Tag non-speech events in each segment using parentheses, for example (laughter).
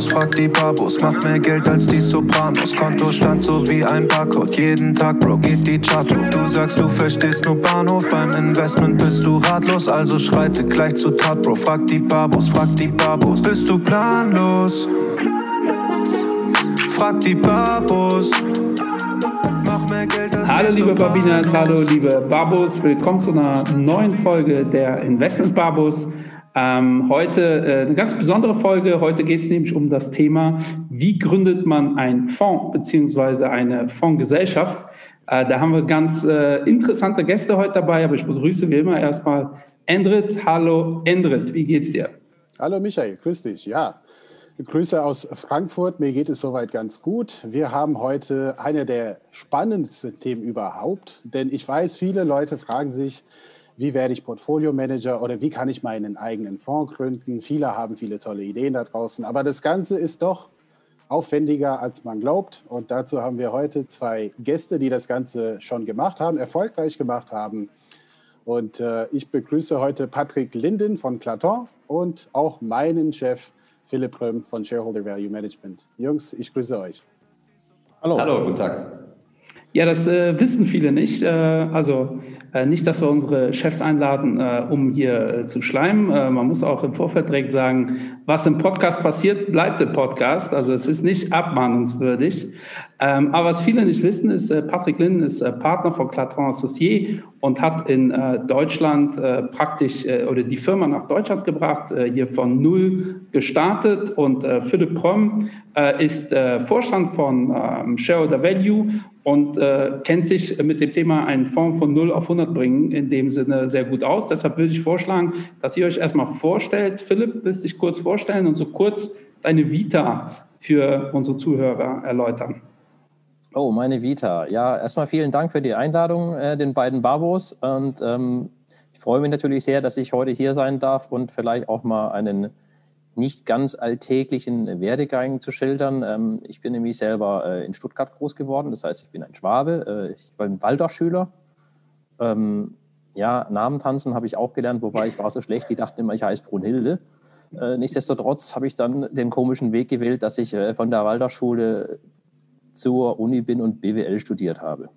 Babos, frag die Babos, mach mehr Geld als die Sopranos. Konto stand so wie ein Barcode, jeden Tag, Bro, geht die Chart hoch. Du sagst, du verstehst nur Bahnhof, beim Investment bist du ratlos, also schreite gleich zu Tat, Bro. Frag die Babos, frag die Babos, bist du planlos? Frag die Babos. Hallo liebe Babinas, hallo liebe Babos, willkommen zu einer neuen Folge der Investment Babos. Ähm, heute äh, eine ganz besondere Folge. Heute geht es nämlich um das Thema, wie gründet man einen Fonds bzw. eine Fondsgesellschaft. Äh, da haben wir ganz äh, interessante Gäste heute dabei, aber ich begrüße wie immer erstmal Endrit. Hallo Endrit, wie geht's dir? Hallo Michael, grüß dich. Ja, Grüße aus Frankfurt. Mir geht es soweit ganz gut. Wir haben heute eine der spannendsten Themen überhaupt, denn ich weiß, viele Leute fragen sich, wie werde ich Portfolio-Manager oder wie kann ich meinen eigenen Fonds gründen. Viele haben viele tolle Ideen da draußen, aber das Ganze ist doch aufwendiger, als man glaubt. Und dazu haben wir heute zwei Gäste, die das Ganze schon gemacht haben, erfolgreich gemacht haben. Und äh, ich begrüße heute Patrick Linden von Claton und auch meinen Chef Philipp Röhm von Shareholder Value Management. Jungs, ich grüße euch. Hallo. Hallo, guten Tag. Ja, das äh, wissen viele nicht. Äh, also äh, nicht, dass wir unsere Chefs einladen, äh, um hier äh, zu schleimen. Äh, man muss auch im Vorfeld direkt sagen, was im Podcast passiert, bleibt im Podcast. Also es ist nicht abmahnungswürdig. Ähm, aber was viele nicht wissen, ist, Patrick Linden ist Partner von Clatron Associé und hat in Deutschland praktisch oder die Firma nach Deutschland gebracht, hier von null gestartet. Und Philipp Prömm ist Vorstand von ähm, Shareholder Value und äh, kennt sich mit dem Thema einen Fonds von 0 auf 100 bringen in dem Sinne sehr gut aus. Deshalb würde ich vorschlagen, dass ihr euch erstmal vorstellt. Philipp, willst dich kurz vorstellen und so kurz deine Vita für unsere Zuhörer erläutern? Oh, meine Vita. Ja, erstmal vielen Dank für die Einladung, äh, den beiden Babos. Und ähm, ich freue mich natürlich sehr, dass ich heute hier sein darf und vielleicht auch mal einen nicht ganz alltäglichen Werdegang zu schildern. Ähm, ich bin nämlich selber äh, in Stuttgart groß geworden, das heißt, ich bin ein Schwabe, äh, ich war ein Waldorfschüler. Ähm, ja, Namen tanzen habe ich auch gelernt, wobei ich war so schlecht, die dachten immer, ich heiße Brunhilde. Äh, nichtsdestotrotz habe ich dann den komischen Weg gewählt, dass ich von der Waldorfschule zur Uni bin und BWL studiert habe.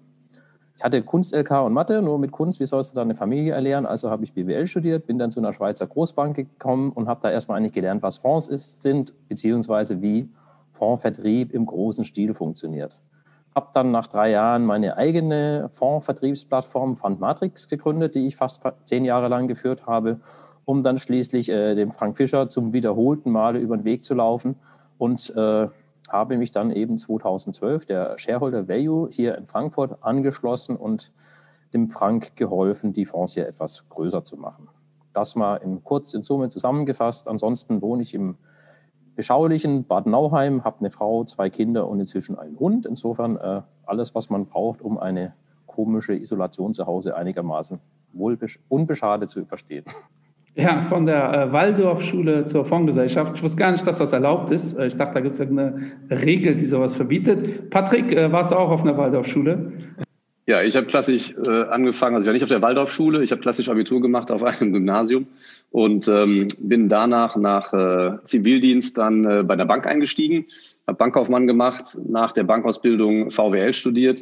Ich hatte Kunst, LK und Mathe, nur mit Kunst, wie sollst du da eine Familie erlernen? Also habe ich BWL studiert, bin dann zu einer Schweizer Großbank gekommen und habe da erstmal eigentlich gelernt, was Fonds ist, sind, beziehungsweise wie Fondsvertrieb im großen Stil funktioniert. Habe dann nach drei Jahren meine eigene Fondsvertriebsplattform Fundmatrix gegründet, die ich fast zehn Jahre lang geführt habe, um dann schließlich äh, dem Frank Fischer zum wiederholten Male über den Weg zu laufen und äh, habe mich dann eben 2012 der Shareholder Value hier in Frankfurt angeschlossen und dem Frank geholfen, die Fonds hier etwas größer zu machen. Das mal in kurz in Summe zusammengefasst. Ansonsten wohne ich im beschaulichen Bad Nauheim, habe eine Frau, zwei Kinder und inzwischen einen Hund. Insofern äh, alles, was man braucht, um eine komische Isolation zu Hause einigermaßen wohl unbeschadet zu überstehen. Ja, von der äh, Waldorfschule zur Fondsgesellschaft. Ich wusste gar nicht, dass das erlaubt ist. Äh, ich dachte, da gibt es eine Regel, die sowas verbietet. Patrick, äh, warst du auch auf einer Waldorfschule? Ja, ich habe klassisch äh, angefangen, also ich war nicht auf der Waldorfschule, ich habe klassisch Abitur gemacht auf einem Gymnasium und ähm, bin danach nach äh, Zivildienst dann äh, bei der Bank eingestiegen, habe Bankkaufmann gemacht, nach der Bankausbildung VWL studiert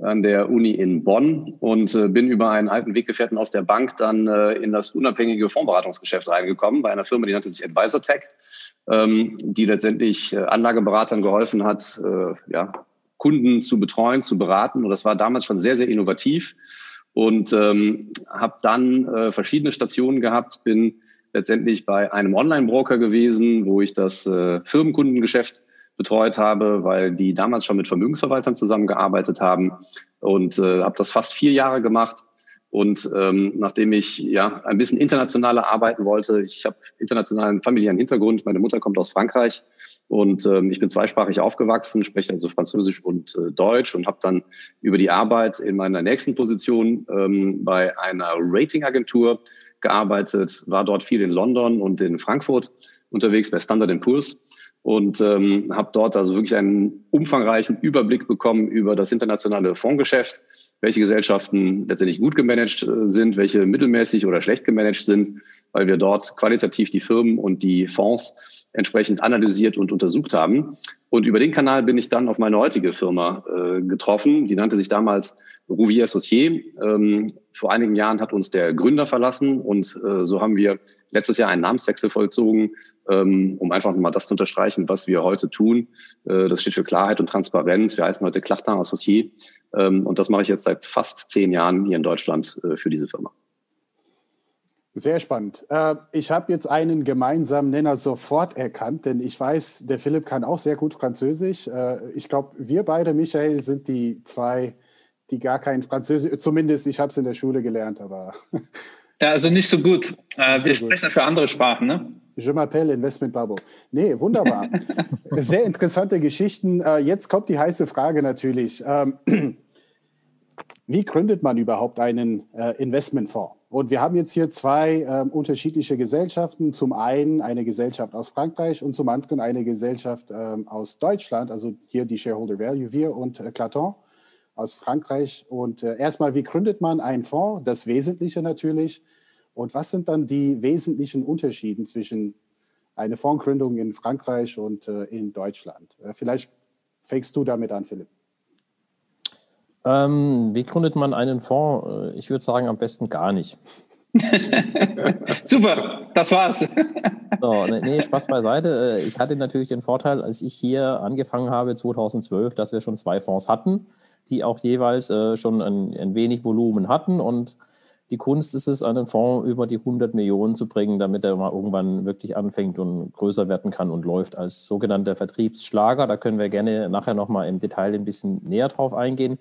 an der Uni in Bonn und äh, bin über einen alten Weggefährten aus der Bank dann äh, in das unabhängige Fondsberatungsgeschäft reingekommen bei einer Firma, die nannte sich AdvisorTech, ähm, die letztendlich äh, Anlageberatern geholfen hat, äh, ja, Kunden zu betreuen, zu beraten. Und das war damals schon sehr, sehr innovativ und ähm, habe dann äh, verschiedene Stationen gehabt, bin letztendlich bei einem Online-Broker gewesen, wo ich das äh, Firmenkundengeschäft betreut habe, weil die damals schon mit Vermögensverwaltern zusammengearbeitet haben und äh, habe das fast vier Jahre gemacht. Und ähm, nachdem ich ja ein bisschen internationaler arbeiten wollte, ich habe internationalen familiären Hintergrund, meine Mutter kommt aus Frankreich und ähm, ich bin zweisprachig aufgewachsen, spreche also Französisch und äh, Deutsch und habe dann über die Arbeit in meiner nächsten Position ähm, bei einer Ratingagentur gearbeitet, war dort viel in London und in Frankfurt unterwegs bei Standard Poor's und ähm, habe dort also wirklich einen umfangreichen Überblick bekommen über das internationale Fondsgeschäft, welche Gesellschaften letztendlich gut gemanagt äh, sind, welche mittelmäßig oder schlecht gemanagt sind, weil wir dort qualitativ die Firmen und die Fonds entsprechend analysiert und untersucht haben. Und über den Kanal bin ich dann auf meine heutige Firma äh, getroffen. Die nannte sich damals Rouvier Associé. Ähm, vor einigen Jahren hat uns der Gründer verlassen und äh, so haben wir letztes Jahr einen Namenswechsel vollzogen, ähm, um einfach mal das zu unterstreichen, was wir heute tun. Äh, das steht für Klarheit und Transparenz. Wir heißen heute Clachtin Associé ähm, und das mache ich jetzt seit fast zehn Jahren hier in Deutschland äh, für diese Firma. Sehr spannend. Äh, ich habe jetzt einen gemeinsamen Nenner sofort erkannt, denn ich weiß, der Philipp kann auch sehr gut Französisch. Äh, ich glaube, wir beide, Michael, sind die zwei, die gar kein Französisch, zumindest ich habe es in der Schule gelernt, aber. Ja, also nicht so gut. Äh, wir sprechen ja für andere Sprachen, ne? Je m'appelle Investment Babo. Nee, wunderbar. (laughs) Sehr interessante Geschichten. Jetzt kommt die heiße Frage natürlich. Ähm, (clears throat) wie gründet man überhaupt einen Investmentfonds? Und wir haben jetzt hier zwei äh, unterschiedliche Gesellschaften. Zum einen eine Gesellschaft aus Frankreich und zum anderen eine Gesellschaft äh, aus Deutschland. Also hier die Shareholder Value, wir und äh, Claton aus Frankreich. Und äh, erstmal, wie gründet man einen Fonds? Das Wesentliche natürlich. Und was sind dann die wesentlichen Unterschiede zwischen einer Fondsgründung in Frankreich und äh, in Deutschland? Äh, vielleicht fängst du damit an, Philipp. Ähm, wie gründet man einen Fonds? Äh, ich würde sagen, am besten gar nicht. (laughs) Super, das war's. (laughs) so, nee, nee, Spaß beiseite. Äh, ich hatte natürlich den Vorteil, als ich hier angefangen habe 2012, dass wir schon zwei Fonds hatten, die auch jeweils äh, schon ein, ein, wenig Volumen hatten. Und die Kunst ist es, einen Fonds über die 100 Millionen zu bringen, damit er mal irgendwann wirklich anfängt und größer werden kann und läuft als sogenannter Vertriebsschlager. Da können wir gerne nachher nochmal im Detail ein bisschen näher drauf eingehen.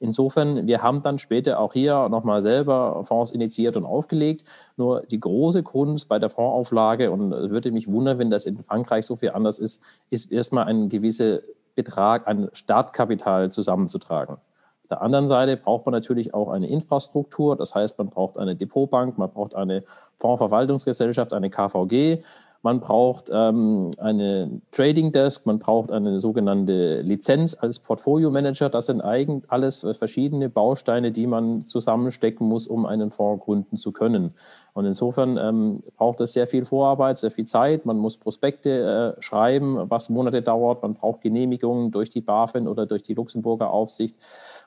Insofern, wir haben dann später auch hier nochmal selber Fonds initiiert und aufgelegt. Nur die große Kunst bei der Fondsauflage, und es würde mich wundern, wenn das in Frankreich so viel anders ist, ist erstmal ein gewisser Betrag an Startkapital zusammenzutragen. Auf der anderen Seite braucht man natürlich auch eine Infrastruktur, das heißt, man braucht eine Depotbank, man braucht eine Fondsverwaltungsgesellschaft, eine KVG, man braucht ähm, eine Trading Desk, man braucht eine sogenannte Lizenz als Portfolio Manager. Das sind eigentlich alles verschiedene Bausteine, die man zusammenstecken muss, um einen Fonds gründen zu können. Und insofern ähm, braucht es sehr viel Vorarbeit, sehr viel Zeit. Man muss Prospekte äh, schreiben, was Monate dauert. Man braucht Genehmigungen durch die BaFin oder durch die Luxemburger Aufsicht.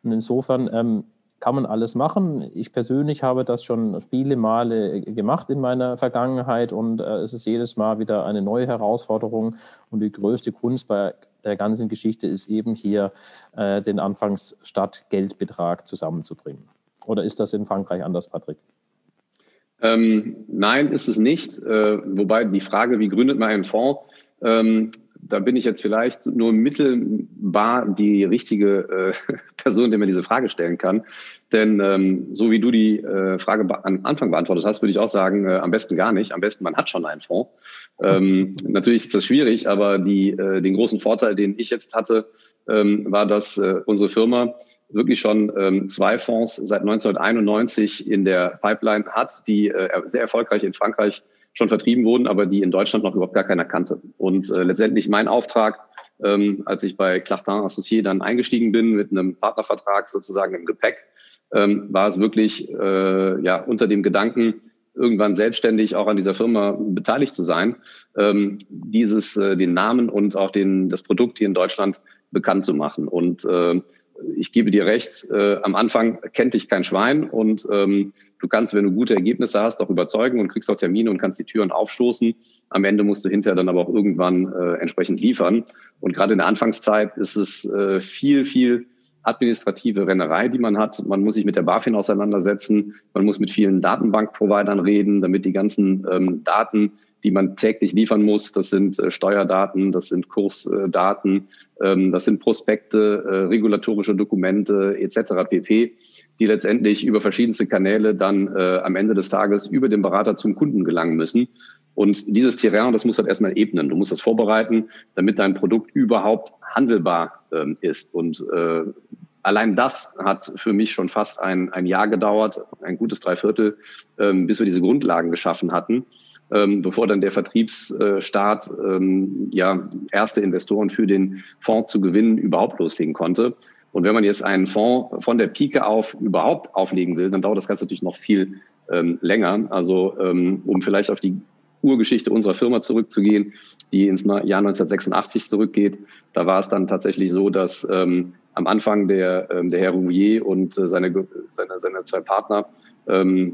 Und insofern ähm, kann man alles machen. Ich persönlich habe das schon viele Male gemacht in meiner Vergangenheit und äh, es ist jedes Mal wieder eine neue Herausforderung. Und die größte Kunst bei der ganzen Geschichte ist eben hier äh, den Anfangsstartgeldbetrag zusammenzubringen. Oder ist das in Frankreich anders, Patrick? Ähm, nein, ist es nicht. Äh, wobei die Frage, wie gründet man einen Fonds, ähm, da bin ich jetzt vielleicht nur mittelbar die richtige äh, (laughs) Person, der mir diese Frage stellen kann. Denn ähm, so wie du die äh, Frage am Anfang beantwortet hast, würde ich auch sagen, äh, am besten gar nicht. Am besten, man hat schon einen Fonds. Ähm, natürlich ist das schwierig, aber die, äh, den großen Vorteil, den ich jetzt hatte, ähm, war, dass äh, unsere Firma wirklich schon ähm, zwei Fonds seit 1991 in der Pipeline hat, die äh, sehr erfolgreich in Frankreich schon vertrieben wurden, aber die in Deutschland noch überhaupt gar keiner kannte. Und äh, letztendlich mein Auftrag, ähm, als ich bei Clachtin Associé dann eingestiegen bin mit einem Partnervertrag sozusagen im Gepäck, ähm, war es wirklich äh, ja unter dem Gedanken, irgendwann selbstständig auch an dieser Firma beteiligt zu sein, ähm, dieses äh, den Namen und auch den das Produkt hier in Deutschland bekannt zu machen. Und äh, ich gebe dir recht, äh, am Anfang kennt dich kein Schwein und ähm, du kannst, wenn du gute Ergebnisse hast, auch überzeugen und kriegst auch Termine und kannst die Türen aufstoßen. Am Ende musst du hinterher dann aber auch irgendwann äh, entsprechend liefern. Und gerade in der Anfangszeit ist es äh, viel, viel administrative Rennerei, die man hat. Man muss sich mit der BaFin auseinandersetzen. Man muss mit vielen Datenbankprovidern reden, damit die ganzen ähm, Daten, die man täglich liefern muss, das sind äh, Steuerdaten, das sind Kursdaten, ähm, das sind Prospekte, äh, regulatorische Dokumente etc. pp, die letztendlich über verschiedenste Kanäle dann äh, am Ende des Tages über den Berater zum Kunden gelangen müssen. Und dieses Terrain, das muss halt erstmal ebnen. Du musst das vorbereiten, damit dein Produkt überhaupt handelbar ähm, ist. Und äh, allein das hat für mich schon fast ein, ein Jahr gedauert, ein gutes Dreiviertel, ähm, bis wir diese Grundlagen geschaffen hatten ähm, bevor dann der Vertriebsstart ähm, ja erste Investoren für den Fonds zu gewinnen überhaupt loslegen konnte. Und wenn man jetzt einen Fonds von der Pike auf überhaupt auflegen will, dann dauert das Ganze natürlich noch viel ähm, länger. Also ähm, um vielleicht auf die Urgeschichte unserer Firma zurückzugehen, die ins Jahr 1986 zurückgeht. Da war es dann tatsächlich so, dass ähm, am Anfang der, ähm, der Herr Rouvier und äh, seine, seine, seine zwei Partner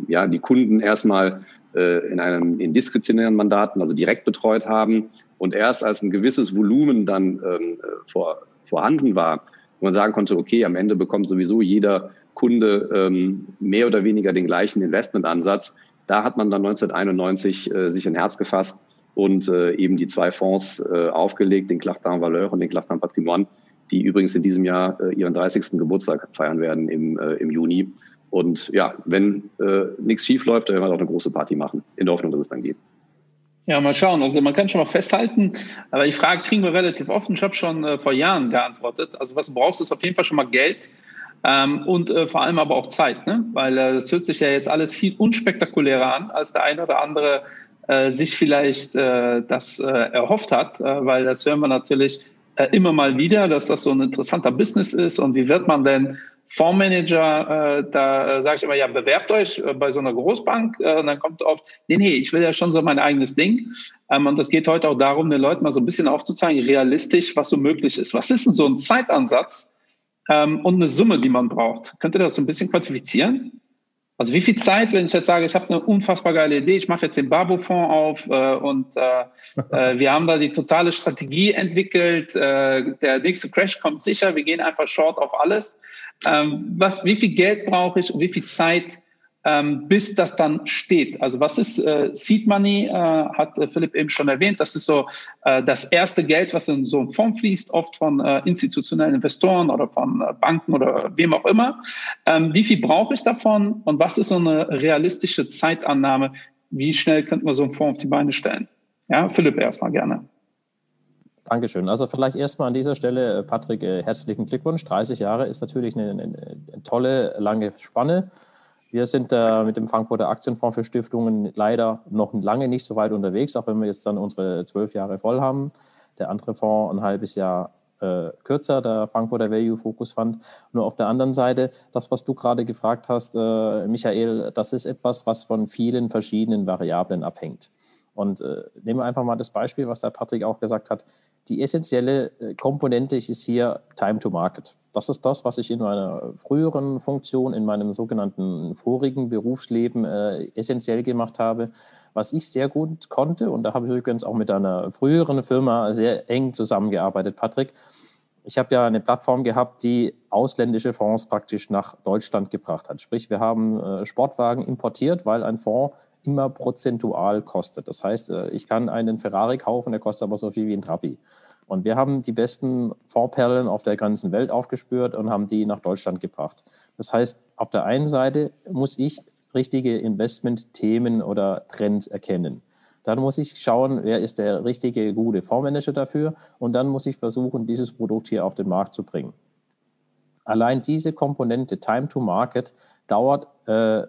ja, die Kunden erstmal in einem in diskretionären Mandaten, also direkt betreut haben. Und erst als ein gewisses Volumen dann ähm, äh, vor, vorhanden war, wo man sagen konnte, okay, am Ende bekommt sowieso jeder Kunde ähm, mehr oder weniger den gleichen Investmentansatz. Da hat man dann 1991 äh, sich ein Herz gefasst und äh, eben die zwei Fonds äh, aufgelegt, den Clartin Valeur und den Clartin Patrimoine, die übrigens in diesem Jahr äh, ihren 30. Geburtstag feiern werden im, äh, im Juni. Und ja, wenn äh, nichts schief läuft, dann werden wir auch eine große Party machen, in der Hoffnung, dass es dann geht. Ja, mal schauen. Also man kann schon mal festhalten, aber die Frage kriegen wir relativ offen. Ich habe schon äh, vor Jahren geantwortet. Also was du brauchst, ist auf jeden Fall schon mal Geld ähm, und äh, vor allem aber auch Zeit, ne? weil äh, hört sich ja jetzt alles viel unspektakulärer an, als der eine oder andere äh, sich vielleicht äh, das äh, erhofft hat, weil das hören wir natürlich immer mal wieder, dass das so ein interessanter Business ist und wie wird man denn Fondsmanager, äh, da äh, sage ich immer, ja, bewerbt euch äh, bei so einer Großbank. Äh, und dann kommt oft, nee, nee, ich will ja schon so mein eigenes Ding. Ähm, und das geht heute auch darum, den Leuten mal so ein bisschen aufzuzeigen, realistisch, was so möglich ist. Was ist denn so ein Zeitansatz ähm, und eine Summe, die man braucht? Könnt ihr das so ein bisschen quantifizieren? Also wie viel Zeit, wenn ich jetzt sage, ich habe eine unfassbar geile Idee, ich mache jetzt den Babo-Fonds auf äh, und äh, äh, (laughs) wir haben da die totale Strategie entwickelt, äh, der nächste Crash kommt sicher, wir gehen einfach short auf alles. Ähm, was, wie viel Geld brauche ich und wie viel Zeit, ähm, bis das dann steht? Also was ist äh, Seed Money, äh, hat äh, Philipp eben schon erwähnt. Das ist so äh, das erste Geld, was in so einen Fonds fließt, oft von äh, institutionellen Investoren oder von äh, Banken oder wem auch immer. Ähm, wie viel brauche ich davon und was ist so eine realistische Zeitannahme? Wie schnell könnte man so einen Fonds auf die Beine stellen? Ja, Philipp erstmal gerne. Dankeschön. Also vielleicht erstmal an dieser Stelle, äh, Patrick, äh, herzlichen Glückwunsch. 30 Jahre ist natürlich eine, eine, tolle, lange Spanne. Wir sind äh, mit dem Frankfurter Aktienfonds für Stiftungen leider noch lange nicht so weit unterwegs, auch wenn wir jetzt dann unsere zwölf Jahre voll haben. Der andere Fonds ein halbes Jahr äh, kürzer, der Frankfurter Value Focus Fund. Nur auf der anderen Seite, das, was du gerade gefragt hast, äh, Michael, das ist etwas, was von vielen verschiedenen Variablen abhängt. Und äh, nehmen wir einfach mal das Beispiel, was der Patrick auch gesagt hat. Die essentielle äh, Komponente ist hier Time to Market. Das ist das, was ich in meiner früheren Funktion, in meinem sogenannten vorigen Berufsleben äh, essentiell gemacht habe. Was ich sehr gut konnte, und da habe ich übrigens auch mit einer früheren Firma sehr eng zusammengearbeitet, Patrick. Ich habe ja eine Plattform gehabt, die ausländische Fonds praktisch nach Deutschland gebracht hat. Sprich, wir haben äh, Sportwagen importiert, weil ein Fonds immer prozentual kostet. Das heißt, äh, ich kann einen Ferrari kaufen, der kostet aber so viel wie ein Trabi. Und wir haben die besten Fondsperlen auf der ganzen Welt aufgespürt und haben die nach Deutschland gebracht. Das heißt, auf der einen Seite muss ich richtige Investmentthemen oder Trends erkennen. Dann muss ich schauen, wer ist der richtige, gute Fondsmanager dafür. Und dann muss ich versuchen, dieses Produkt hier auf den Markt zu bringen. Allein diese Komponente Time to Market dauert äh,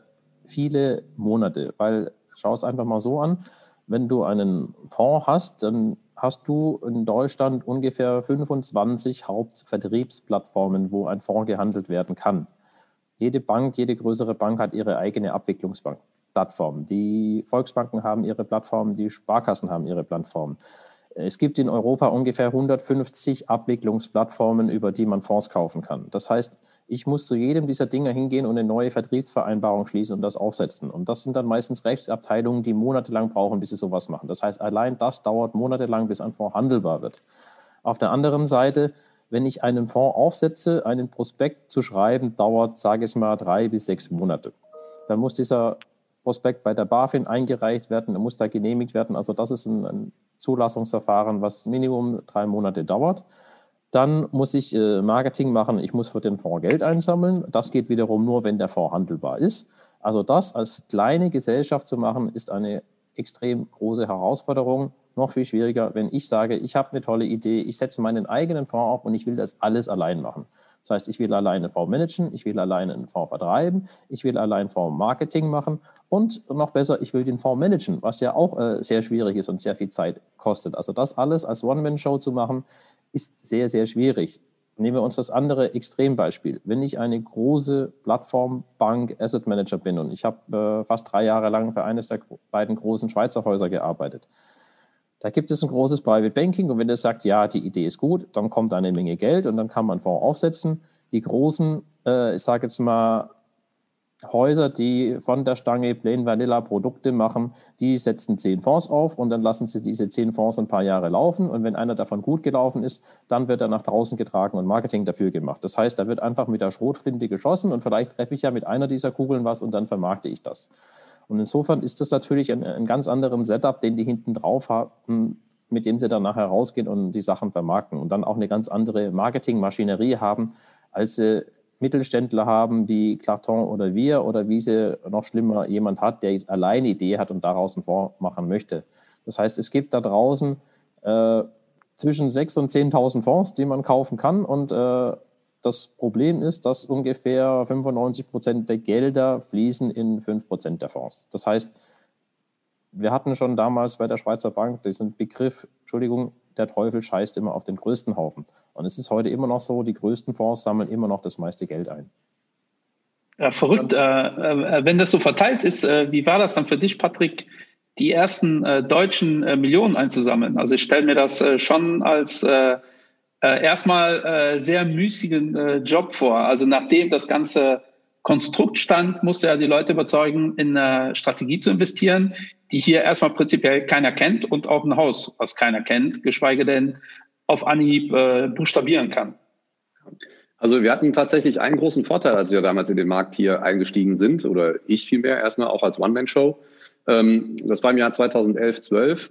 viele Monate, weil schau es einfach mal so an, wenn du einen Fonds hast, dann hast du in Deutschland ungefähr 25 Hauptvertriebsplattformen, wo ein Fonds gehandelt werden kann. Jede Bank, jede größere Bank hat ihre eigene Abwicklungsplattform. Die Volksbanken haben ihre Plattform, die Sparkassen haben ihre Plattform. Es gibt in Europa ungefähr 150 Abwicklungsplattformen, über die man Fonds kaufen kann. Das heißt, ich muss zu jedem dieser Dinge hingehen und eine neue Vertriebsvereinbarung schließen und das aufsetzen. Und das sind dann meistens Rechtsabteilungen, die monatelang brauchen, bis sie sowas machen. Das heißt, allein das dauert monatelang, bis ein Fonds handelbar wird. Auf der anderen Seite, wenn ich einen Fonds aufsetze, einen Prospekt zu schreiben, dauert, sage ich mal, drei bis sechs Monate. Dann muss dieser Prospekt bei der BaFin eingereicht werden, dann muss da genehmigt werden. Also das ist ein, ein Zulassungsverfahren, was Minimum drei Monate dauert. Dann muss ich äh, Marketing machen, ich muss für den Fonds Geld einsammeln. Das geht wiederum nur, wenn der Fonds handelbar ist. Also das als kleine Gesellschaft zu machen, ist eine extrem große Herausforderung. Noch viel schwieriger, wenn ich sage, ich habe eine tolle Idee, ich setze meinen eigenen Fonds auf und ich will das alles allein machen. Das heißt, ich will alleine einen Fonds managen, ich will alleine einen Fonds vertreiben, ich will allein Fonds Marketing machen und noch besser, ich will den Fonds managen, was ja auch äh, sehr schwierig ist und sehr viel Zeit kostet. Also das alles als One-Man-Show zu machen, ist sehr, sehr schwierig. nehmen wir uns das andere Extrembeispiel. Wenn ich eine große Plattformbank Asset Manager bin und ich habe äh, fast drei Jahre lang für eines der beiden großen Schweizer Häuser gearbeitet, da gibt es ein großes Private Banking und wenn es sagt, ja, die Idee ist gut, dann kommt eine Menge Geld und dann kann man einen Fonds aufsetzen. Die großen, äh, ich sage jetzt mal, Häuser, die von der Stange Plain Vanilla Produkte machen, die setzen zehn Fonds auf und dann lassen sie diese zehn Fonds ein paar Jahre laufen. Und wenn einer davon gut gelaufen ist, dann wird er nach draußen getragen und Marketing dafür gemacht. Das heißt, da wird einfach mit der Schrotflinte geschossen und vielleicht treffe ich ja mit einer dieser Kugeln was und dann vermarkte ich das. Und insofern ist das natürlich ein, ein ganz anderen Setup, den die hinten drauf haben, mit dem sie dann nachher rausgehen und die Sachen vermarkten und dann auch eine ganz andere Marketingmaschinerie haben, als sie Mittelständler haben wie Clarton oder wir oder wie sie noch schlimmer jemand hat, der alleine Idee hat und daraus einen Fonds machen möchte. Das heißt, es gibt da draußen äh, zwischen 6.000 und 10.000 Fonds, die man kaufen kann und äh, das Problem ist, dass ungefähr 95 Prozent der Gelder fließen in 5 Prozent der Fonds. Das heißt, wir hatten schon damals bei der Schweizer Bank diesen Begriff, Entschuldigung, der Teufel scheißt immer auf den größten Haufen. Und es ist heute immer noch so, die größten Fonds sammeln immer noch das meiste Geld ein. Ja, verrückt. Äh, äh, wenn das so verteilt ist, äh, wie war das dann für dich, Patrick, die ersten äh, deutschen äh, Millionen einzusammeln? Also ich stelle mir das äh, schon als erstmal sehr müßigen Job vor. Also nachdem das ganze Konstrukt stand, musste er die Leute überzeugen, in eine Strategie zu investieren, die hier erstmal prinzipiell keiner kennt und auch ein Haus, was keiner kennt, geschweige denn auf Anhieb äh, buchstabieren kann. Also wir hatten tatsächlich einen großen Vorteil, als wir damals in den Markt hier eingestiegen sind, oder ich vielmehr erstmal auch als One-Man-Show. Ähm, das war im Jahr 2011, 12, äh,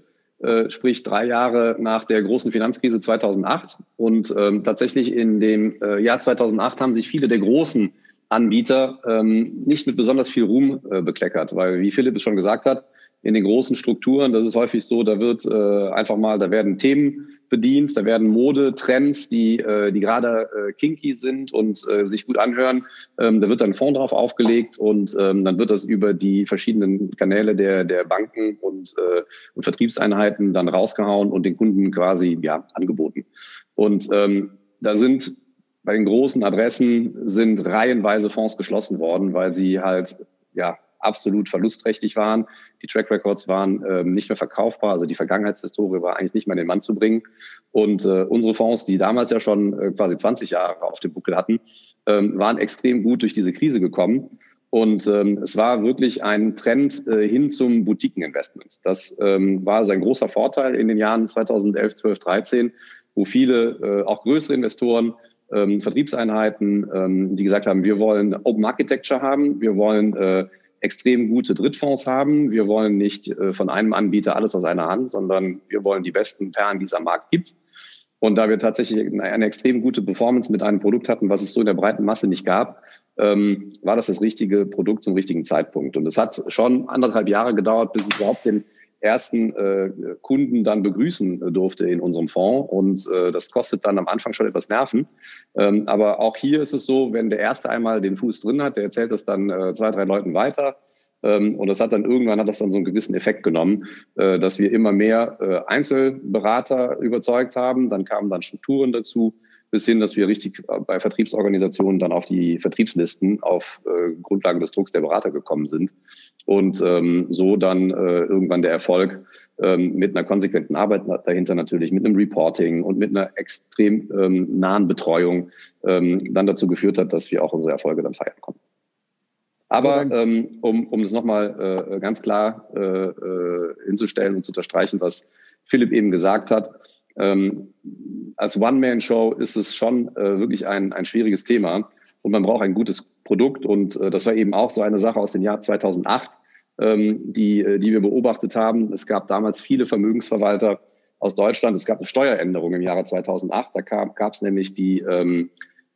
sprich drei Jahre nach der großen Finanzkrise 2008. Und ähm, tatsächlich in dem äh, Jahr 2008 haben sich viele der großen Anbieter ähm, nicht mit besonders viel Ruhm äh, bekleckert, weil wie Philipp es schon gesagt hat, in den großen Strukturen, das ist häufig so, da wird äh, einfach mal, da werden Themen bedient, da werden Modetrends, die, äh, die gerade äh, kinky sind und äh, sich gut anhören, ähm, da wird dann ein Fonds drauf aufgelegt und ähm, dann wird das über die verschiedenen Kanäle der, der Banken und, äh, und Vertriebseinheiten dann rausgehauen und den Kunden quasi ja, angeboten. Und ähm, da sind bei den großen Adressen sind reihenweise Fonds geschlossen worden, weil sie halt ja absolut verlustträchtig waren. Die Track Records waren ähm, nicht mehr verkaufbar, also die Vergangenheitshistorie war eigentlich nicht mehr in den Mann zu bringen. Und äh, unsere Fonds, die damals ja schon äh, quasi 20 Jahre auf dem Buckel hatten, ähm, waren extrem gut durch diese Krise gekommen. Und ähm, es war wirklich ein Trend äh, hin zum Boutiqueninvestment. Das ähm, war sein großer Vorteil in den Jahren 2011, 12, 13, wo viele, äh, auch größere Investoren, ähm, Vertriebseinheiten, ähm, die gesagt haben, wir wollen Open Architecture haben, wir wollen äh, extrem gute Drittfonds haben. Wir wollen nicht äh, von einem Anbieter alles aus einer Hand, sondern wir wollen die besten Perlen, die es am Markt gibt. Und da wir tatsächlich eine extrem gute Performance mit einem Produkt hatten, was es so in der breiten Masse nicht gab, ähm, war das das richtige Produkt zum richtigen Zeitpunkt. Und es hat schon anderthalb Jahre gedauert, bis es überhaupt den ersten äh, Kunden dann begrüßen durfte in unserem Fonds. Und äh, das kostet dann am Anfang schon etwas Nerven. Ähm, aber auch hier ist es so, wenn der Erste einmal den Fuß drin hat, der erzählt das dann äh, zwei, drei Leuten weiter. Ähm, und das hat dann irgendwann hat das dann so einen gewissen Effekt genommen, äh, dass wir immer mehr äh, Einzelberater überzeugt haben. Dann kamen dann Strukturen dazu bis hin, dass wir richtig bei Vertriebsorganisationen dann auf die Vertriebslisten auf äh, Grundlage des Drucks der Berater gekommen sind und ähm, so dann äh, irgendwann der Erfolg ähm, mit einer konsequenten Arbeit dahinter natürlich, mit einem Reporting und mit einer extrem ähm, nahen Betreuung ähm, dann dazu geführt hat, dass wir auch unsere Erfolge dann feiern konnten. Aber also ähm, um, um das nochmal äh, ganz klar äh, äh, hinzustellen und zu unterstreichen, was Philipp eben gesagt hat, ähm, als One-Man-Show ist es schon äh, wirklich ein, ein schwieriges Thema und man braucht ein gutes Produkt und äh, das war eben auch so eine Sache aus dem Jahr 2008, ähm, die, äh, die wir beobachtet haben. Es gab damals viele Vermögensverwalter aus Deutschland. Es gab eine Steueränderung im Jahre 2008. Da gab es nämlich die, ähm,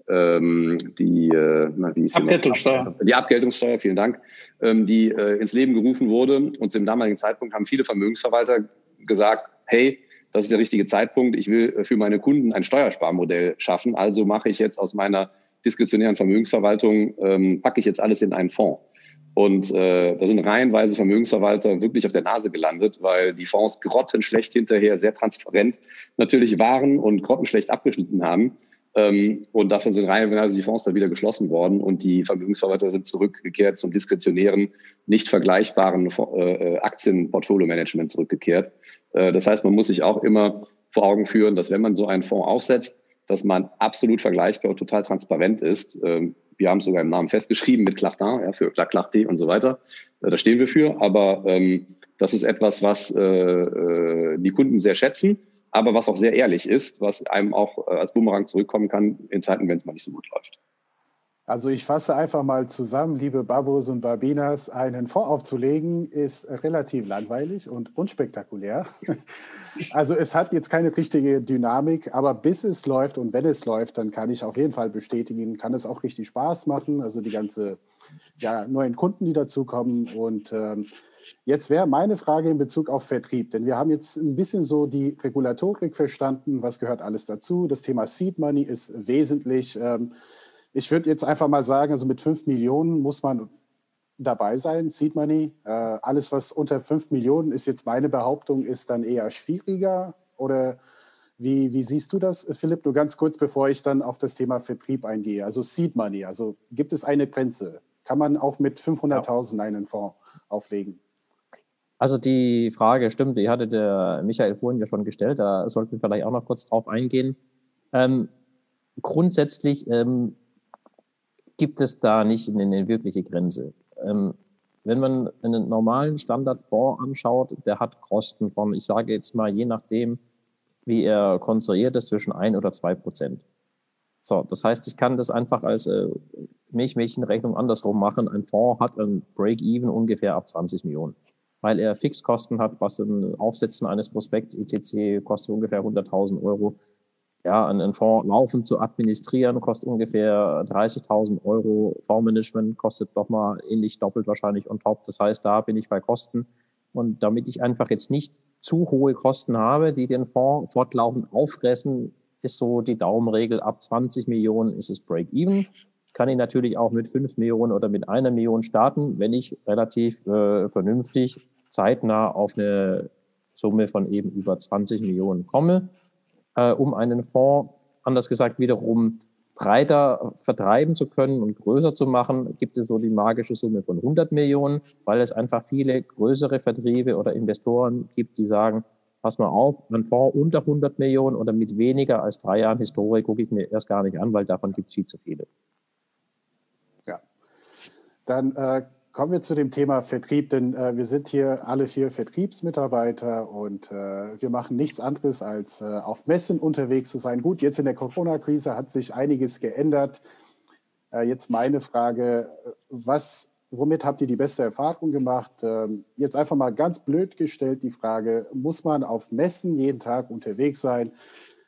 ähm, die, äh, na, wie Abgeltungssteuer. Die Abgeltungssteuer, vielen Dank, ähm, die äh, ins Leben gerufen wurde. Und zum damaligen Zeitpunkt haben viele Vermögensverwalter gesagt, hey, das ist der richtige Zeitpunkt. Ich will äh, für meine Kunden ein Steuersparmodell schaffen. Also mache ich jetzt aus meiner diskretionären Vermögensverwaltung, ähm, packe ich jetzt alles in einen Fonds. Und äh, da sind reihenweise Vermögensverwalter wirklich auf der Nase gelandet, weil die Fonds grottenschlecht hinterher, sehr transparent natürlich waren und grottenschlecht abgeschnitten haben. Ähm, und davon sind reihenweise die Fonds dann wieder geschlossen worden und die Vermögensverwalter sind zurückgekehrt zum diskretionären, nicht vergleichbaren äh, Aktienportfolio-Management zurückgekehrt. Äh, das heißt, man muss sich auch immer vor Augen führen, dass wenn man so einen Fonds aufsetzt, dass man absolut vergleichbar und total transparent ist. Ähm, wir haben es sogar im Namen festgeschrieben mit Clartin, ja, für Clarté und so weiter. Äh, da stehen wir für. Aber ähm, das ist etwas, was äh, äh, die Kunden sehr schätzen aber was auch sehr ehrlich ist, was einem auch als Bumerang zurückkommen kann in Zeiten, wenn es mal nicht so gut läuft. Also ich fasse einfach mal zusammen, liebe Babos und Babinas, einen Fonds aufzulegen ist relativ langweilig und unspektakulär. (laughs) Also es hat jetzt keine richtige Dynamik, aber bis es läuft und wenn es läuft, dann kann ich auf jeden Fall bestätigen, kann es auch richtig Spaß machen. Also die ganze ja, neuen Kunden, die dazukommen und ähm, Jetzt wäre meine Frage in Bezug auf Vertrieb, denn wir haben jetzt ein bisschen so die Regulatorik verstanden, was gehört alles dazu. Das Thema Seed Money ist wesentlich. Ähm, ich würde jetzt einfach mal sagen, also mit 5 Millionen muss man dabei sein, Seed Money. Äh, alles, was unter 5 Millionen ist jetzt meine Behauptung, ist dann eher schwieriger oder wie, wie, siehst du das, Philipp? Nur ganz kurz, bevor ich dann auf das Thema Vertrieb eingehe. Also Seed Money, also gibt es eine Grenze? Kann man auch mit 500.000 einen Fonds auflegen? Also die Frage stimmt, die hatte der Michael vorhin ja schon gestellt, da sollten wir vielleicht auch noch kurz drauf eingehen. Ähm, grundsätzlich ähm, gibt es da nicht eine wirkliche Grenze. Ähm, wenn man einen normalen Standardfonds anschaut, der hat Kosten von, ich sage jetzt mal, je nachdem, wie er konstruiert ist, zwischen ein oder zwei Prozent. So, das heißt, ich kann das einfach als äh, Milchmädchenrechnung andersrum machen. Ein Fonds hat ein Break-Even ungefähr ab 20 Millionen weil er Fixkosten hat, was ein Aufsetzen eines Prospekts ECC kostet ungefähr 100.000 Euro. Ja, einen Fonds laufend zu administrieren kostet ungefähr 30.000 Euro. Fondsmanagement kostet doch mal ähnlich doppelt wahrscheinlich on top. Das heißt, da bin ich bei Kosten. Und damit ich einfach jetzt nicht zu hohe Kosten habe, die den Fonds fortlaufend auffressen, ist so die Daumenregel ab 20 Millionen ist es Break-Even kann ich natürlich auch mit fünf Millionen oder mit einer Million starten, wenn ich relativ äh, vernünftig zeitnah auf eine Summe von eben über 20 Millionen komme, äh, um einen Fonds, anders gesagt, wiederum breiter vertreiben zu können und größer zu machen, gibt es so die magische Summe von 100 Millionen, weil es einfach viele größere Vertriebe oder Investoren gibt, die sagen, pass mal auf, ein Fonds unter 100 Millionen oder mit weniger als drei Jahren Historie gucke ich mir erst gar nicht an, weil davon gibt es viel zu viele. Dann äh, kommen wir zu dem Thema Vertrieb, denn äh, wir sind hier alle vier Vertriebsmitarbeiter und äh, wir machen nichts anderes, als äh, auf Messen unterwegs zu sein. Gut, jetzt in der Corona-Krise hat sich einiges geändert. Äh, jetzt meine Frage, was, womit habt ihr die beste Erfahrung gemacht? Ähm, jetzt einfach mal ganz blöd gestellt die Frage, muss man auf Messen jeden Tag unterwegs sein?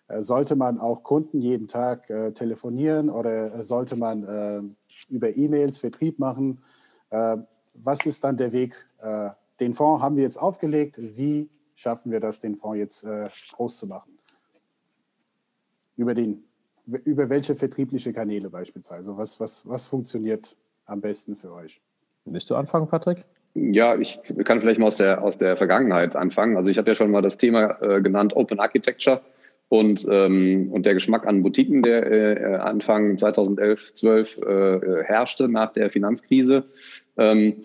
Äh, sollte man auch Kunden jeden Tag telefonieren oder sollte man über E-Mails Vertrieb machen. Äh, was ist dann der Weg? Äh, den Fonds haben wir jetzt aufgelegt. Wie schaffen wir das, den Fonds jetzt äh, groß zu machen? Über, den, über welche vertriebliche Kanäle beispielsweise? Was, was, was funktioniert am besten für euch? Willst du anfangen, Patrick? Ja, ich kann vielleicht mal aus der, aus der Vergangenheit anfangen. Also ich habe ja schon mal das Thema äh, genannt, Open Architecture. Und, ähm, und der Geschmack an Boutiquen, der äh, Anfang 2011, 12 äh, herrschte nach der Finanzkrise. Ähm,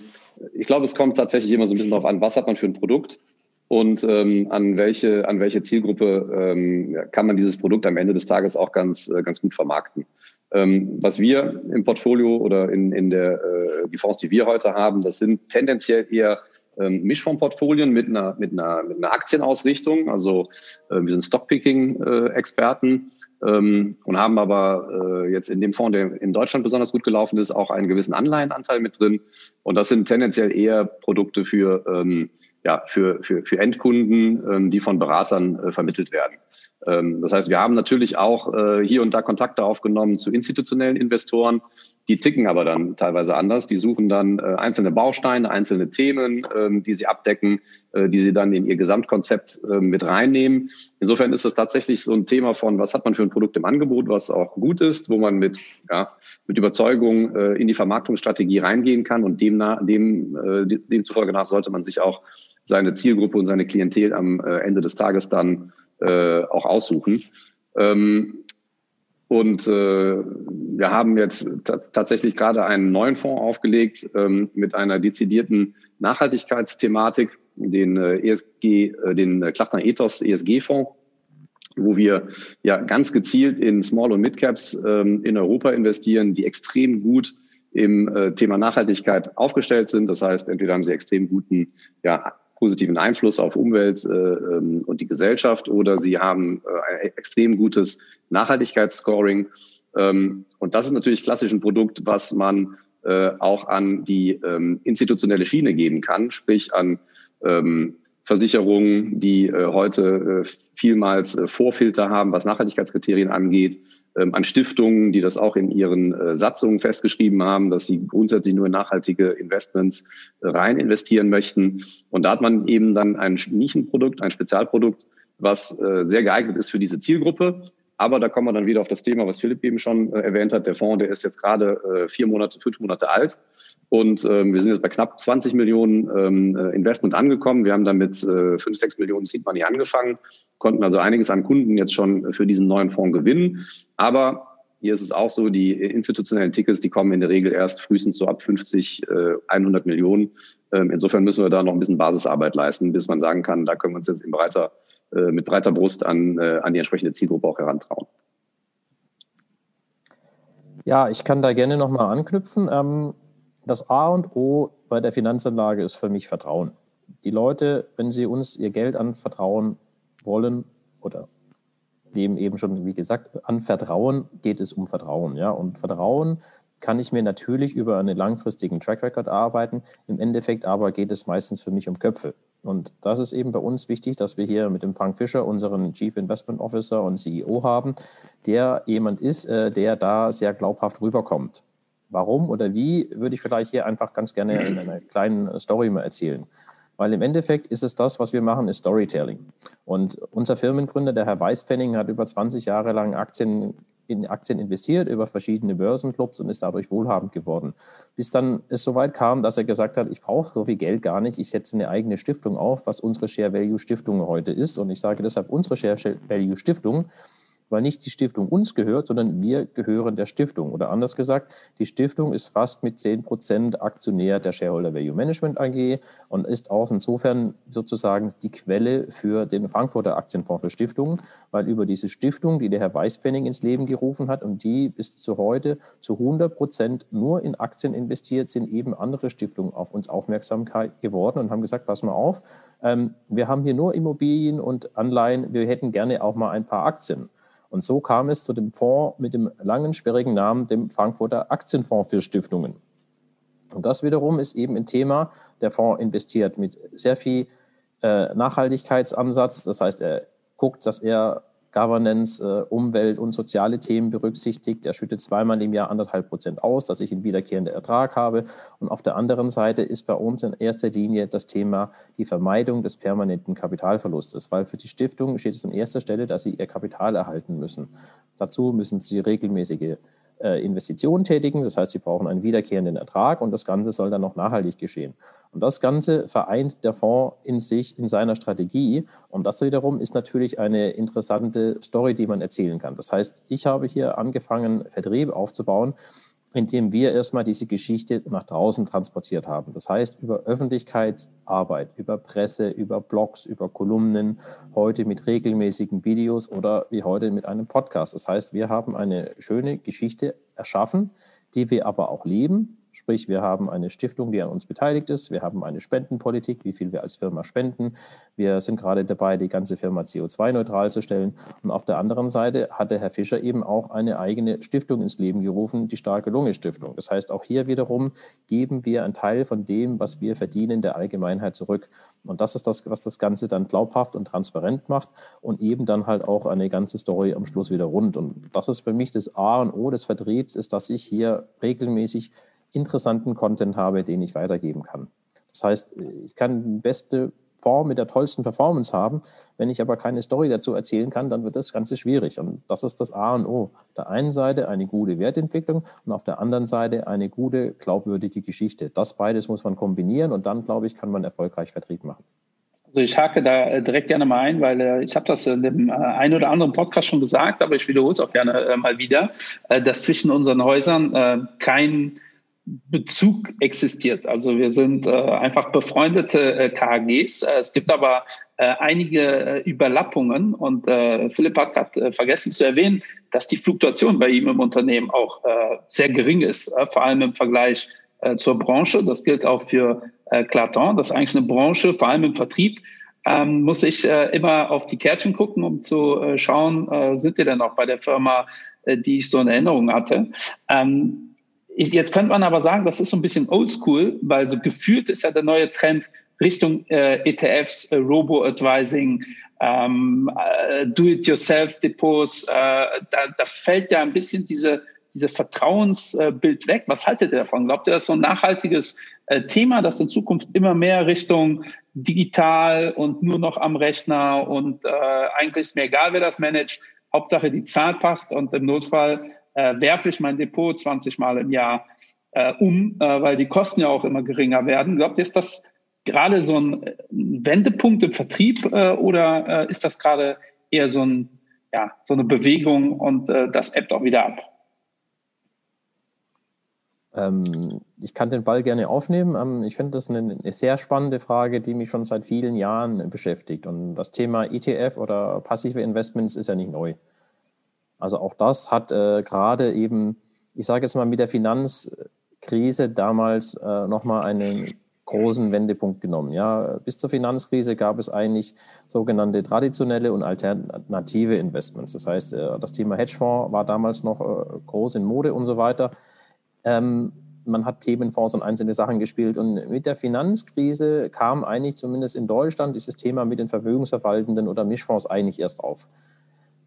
ich glaube, es kommt tatsächlich immer so ein bisschen darauf an, was hat man für ein Produkt und ähm, an, welche, an welche Zielgruppe ähm, kann man dieses Produkt am Ende des Tages auch ganz, äh, ganz gut vermarkten. Ähm, was wir im Portfolio oder in, in der, äh, die Fonds, die wir heute haben, das sind tendenziell eher ähm, Mischfondsportfolien mit einer, mit, einer, mit einer Aktienausrichtung. Also äh, wir sind Stockpicking-Experten ähm, und haben aber äh, jetzt in dem Fonds, der in Deutschland besonders gut gelaufen ist, auch einen gewissen Anleihenanteil mit drin. Und das sind tendenziell eher Produkte für, ähm, ja, für, für, für Endkunden, ähm, die von Beratern äh, vermittelt werden. Ähm, das heißt, wir haben natürlich auch äh, hier und da Kontakte aufgenommen zu institutionellen Investoren. Die ticken aber dann teilweise anders. Die suchen dann äh, einzelne Bausteine, einzelne Themen, ähm, die sie abdecken, äh, die sie dann in ihr Gesamtkonzept mit reinnehmen. Insofern ist das tatsächlich so ein Thema von, was hat man für ein Produkt im Angebot, was auch gut ist, wo man mit, ja, mit Überzeugung in die Vermarktungsstrategie reingehen kann und demnach, dem, demzufolge nach sollte man sich auch seine Zielgruppe und seine Klientel am Ende des Tages dann äh, auch aussuchen. Ähm, Und äh, wir haben jetzt tatsächlich gerade einen neuen Fonds aufgelegt ähm, mit einer dezidierten Nachhaltigkeitsthematik, den äh, ESG, äh, den Klachtner Ethos ESG-Fonds, wo wir ja ganz gezielt in Small- und Mid-Caps ähm, in Europa investieren, die extrem gut im äh, Thema Nachhaltigkeit aufgestellt sind. Das heißt, entweder haben sie extrem guten ja, positiven Einfluss auf Umwelt äh, ähm, und die Gesellschaft oder sie haben äh, ein extrem gutes Nachhaltigkeitsscoring. Ähm, und das ist natürlich klassisch ein Produkt, was man äh, auch an die ähm, institutionelle Schiene geben kann, sprich an ähm, Versicherungen, die äh, heute äh, vielmals äh, Vorfilter haben, was Nachhaltigkeitskriterien angeht, ähm, an Stiftungen, die das auch in ihren äh, Satzungen festgeschrieben haben, dass sie grundsätzlich nur in nachhaltige Investments äh, rein investieren möchten. Und da hat man eben dann ein Nischenprodukt, ein Spezialprodukt, was äh, sehr geeignet ist für diese Zielgruppe. Aber da kommen wir dann wieder auf das Thema, was Philipp eben schon erwähnt hat. Der Fonds, der ist jetzt gerade vier Monate, fünf Monate alt. Und ähm, wir sind jetzt bei knapp 20 Millionen ähm, Investment angekommen. Wir haben damit äh, 5, 6 Millionen Seed Money angefangen, konnten also einiges an Kunden jetzt schon für diesen neuen Fonds gewinnen. Aber hier ist es auch so, die institutionellen Tickets, die kommen in der Regel erst frühestens so ab 50, äh, 100 Millionen. Ähm, insofern müssen wir da noch ein bisschen Basisarbeit leisten, bis man sagen kann, da können wir uns jetzt in breiter, äh, mit breiter Brust an, äh, an die entsprechende Zielgruppe auch herantrauen. Ja, ich kann da gerne nochmal anknüpfen. Ähm, das A und O bei der Finanzanlage ist für mich Vertrauen. Die Leute, wenn sie uns ihr Geld anvertrauen wollen oder dem eben schon, wie gesagt, an Vertrauen geht es um Vertrauen. Ja? Und Vertrauen kann ich mir natürlich über einen langfristigen Track Record arbeiten. Im Endeffekt aber geht es meistens für mich um Köpfe. Und das ist eben bei uns wichtig, dass wir hier mit dem Frank Fischer unseren Chief Investment Officer und CEO haben, der jemand ist, äh, der da sehr glaubhaft rüberkommt. Warum oder wie, würde ich vielleicht hier einfach ganz gerne in einer (clears throat) kleinen Story mal erzählen. Weil im Endeffekt ist es das, was wir machen, ist Storytelling. Und unser Firmengründer, der Herr Weißpfenning, hat über 20 Jahre lang Aktien in Aktien investiert über verschiedene Börsenclubs und ist dadurch wohlhabend geworden. Bis dann es so weit kam, dass er gesagt hat, ich brauche so viel Geld gar nicht, ich setze eine eigene Stiftung auf, was unsere Share Value Stiftung heute ist. Und ich sage deshalb unsere Share Value Stiftung, weil nicht die Stiftung uns gehört, sondern wir gehören der Stiftung. Oder anders gesagt, die Stiftung ist fast mit 10 Prozent Aktionär der Shareholder Value Management AG und ist auch insofern sozusagen die Quelle für den Frankfurter Aktienfonds für Stiftungen, weil über diese Stiftung, die der Herr Weißpfennig ins Leben gerufen hat und die bis zu heute zu 100 Prozent nur in Aktien investiert, sind eben andere Stiftungen auf uns aufmerksam geworden und haben gesagt, pass mal auf, ähm, wir haben hier nur Immobilien und Anleihen, wir hätten gerne auch mal ein paar Aktien. Und so kam es zu dem Fonds mit dem langen, sperrigen Namen, dem Frankfurter Aktienfonds für Stiftungen. Und das wiederum ist eben ein Thema. Der Fonds investiert mit sehr viel äh, Nachhaltigkeitsansatz. Das heißt, er guckt, dass er Governance, äh, Umwelt und soziale Themen berücksichtigt. Er schüttet zweimal im Jahr anderthalb Prozent aus, dass ich einen wiederkehrenden Ertrag habe. Und auf der anderen Seite ist bei uns in erster Linie das Thema die Vermeidung des permanenten Kapitalverlustes, weil für die Stiftung steht es an erster Stelle, dass sie ihr Kapital erhalten müssen. Dazu müssen sie regelmäßige Investitionen tätigen. Das heißt, sie brauchen einen wiederkehrenden Ertrag und das Ganze soll dann noch nachhaltig geschehen. Und das Ganze vereint der Fonds in sich, in seiner Strategie. Und das wiederum ist natürlich eine interessante Story, die man erzählen kann. Das heißt, ich habe hier angefangen, Vertrieb aufzubauen, indem wir erstmal diese Geschichte nach draußen transportiert haben. Das heißt, über Öffentlichkeitsarbeit, über Presse, über Blogs, über Kolumnen, heute mit regelmäßigen Videos oder wie heute mit einem Podcast. Das heißt, wir haben eine schöne Geschichte erschaffen, die wir aber auch leben, Sprich, wir haben eine Stiftung, die an uns beteiligt ist. Wir haben eine Spendenpolitik, wie viel wir als Firma spenden. Wir sind gerade dabei, die ganze Firma CO2-neutral zu stellen. Und auf der anderen Seite hat der Herr Fischer eben auch eine eigene Stiftung ins Leben gerufen, die Starke Lunge Stiftung. Das heißt, auch hier wiederum geben wir einen Teil von dem, was wir verdienen, der Allgemeinheit zurück. Und das ist das, was das Ganze dann glaubhaft und transparent macht und eben dann halt auch eine ganze Story am Schluss wieder rund. Und das ist für mich das A und O des Vertriebs, ist, dass ich hier regelmäßig interessanten Content habe, den ich weitergeben kann. Das heißt, ich kann die beste Form mit der tollsten Performance haben. Wenn ich aber keine Story dazu erzählen kann, dann wird das Ganze schwierig. Und das ist das A und O. Auf der einen Seite eine gute Wertentwicklung und auf der anderen Seite eine gute, glaubwürdige Geschichte. Das beides muss man kombinieren und dann, glaube ich, kann man erfolgreich Vertrieb machen. Also ich hake da äh, direkt gerne mal ein, weil äh, ich habe das in dem äh, einen oder anderen Podcast schon gesagt, aber ich wiederhole es auch gerne mal wieder, dass zwischen unseren Häusern kein Bezug existiert. Also wir sind einfach befreundete KHGs. Es gibt aber einige Überlappungen und Philipp hat gerade vergessen zu erwähnen, dass die Fluktuation bei ihm im Unternehmen auch sehr gering ist, vor allem im Vergleich zur Branche. Das gilt auch für äh, Claton. Das ist eigentlich eine Branche, vor allem im Vertrieb, ähm, muss ich äh, immer auf die Kärtchen gucken, um zu äh, schauen, äh, sind die denn auch bei der Firma, äh, die ich so in Erinnerung hatte. Ähm, jetzt könnte man aber sagen, das ist so ein bisschen oldschool, weil so gefühlt ist ja der neue Trend Richtung äh, ETFs, äh, Robo-Advising, ähm, äh, Do-it-yourself-Depots. Äh, da, da fällt ja ein bisschen diese diese Vertrauensbild weg. Was haltet ihr davon? Glaubt ihr, das ist so ein nachhaltiges äh, Thema, das in Zukunft immer mehr Richtung digital und nur noch am Rechner und äh, eigentlich ist mir egal, wer das managt, Hauptsache die Zahl passt und im Notfall äh, werfe ich mein Depot 20 Mal im Jahr äh, um, äh, weil die Kosten ja auch immer geringer werden. Glaubt ihr, ist das gerade so ein Wendepunkt im Vertrieb äh, oder äh, ist das gerade eher so, ein, ja, so eine Bewegung und äh, das ebbt auch wieder ab? Ähm, ich kann den Ball gerne aufnehmen. Ähm, ich finde das eine, sehr spannende Frage, die mich schon seit vielen Jahren beschäftigt. Und das Thema ETF oder passive Investments ist ja nicht neu. Also auch das hat äh, gerade eben, ich sage jetzt mal mit der Finanzkrise damals äh, nochmal einen großen Wendepunkt genommen. Ja, bis zur Finanzkrise gab es eigentlich sogenannte traditionelle und alternative Investments. Das heißt, äh, das Thema Hedgefonds war damals noch äh, groß in Mode und so weiter. Ähm, man hat Themenfonds und einzelne Sachen gespielt. Und mit der Finanzkrise kam eigentlich zumindest in Deutschland dieses Thema mit den vermögensverwaltenden oder Mischfonds eigentlich erst auf.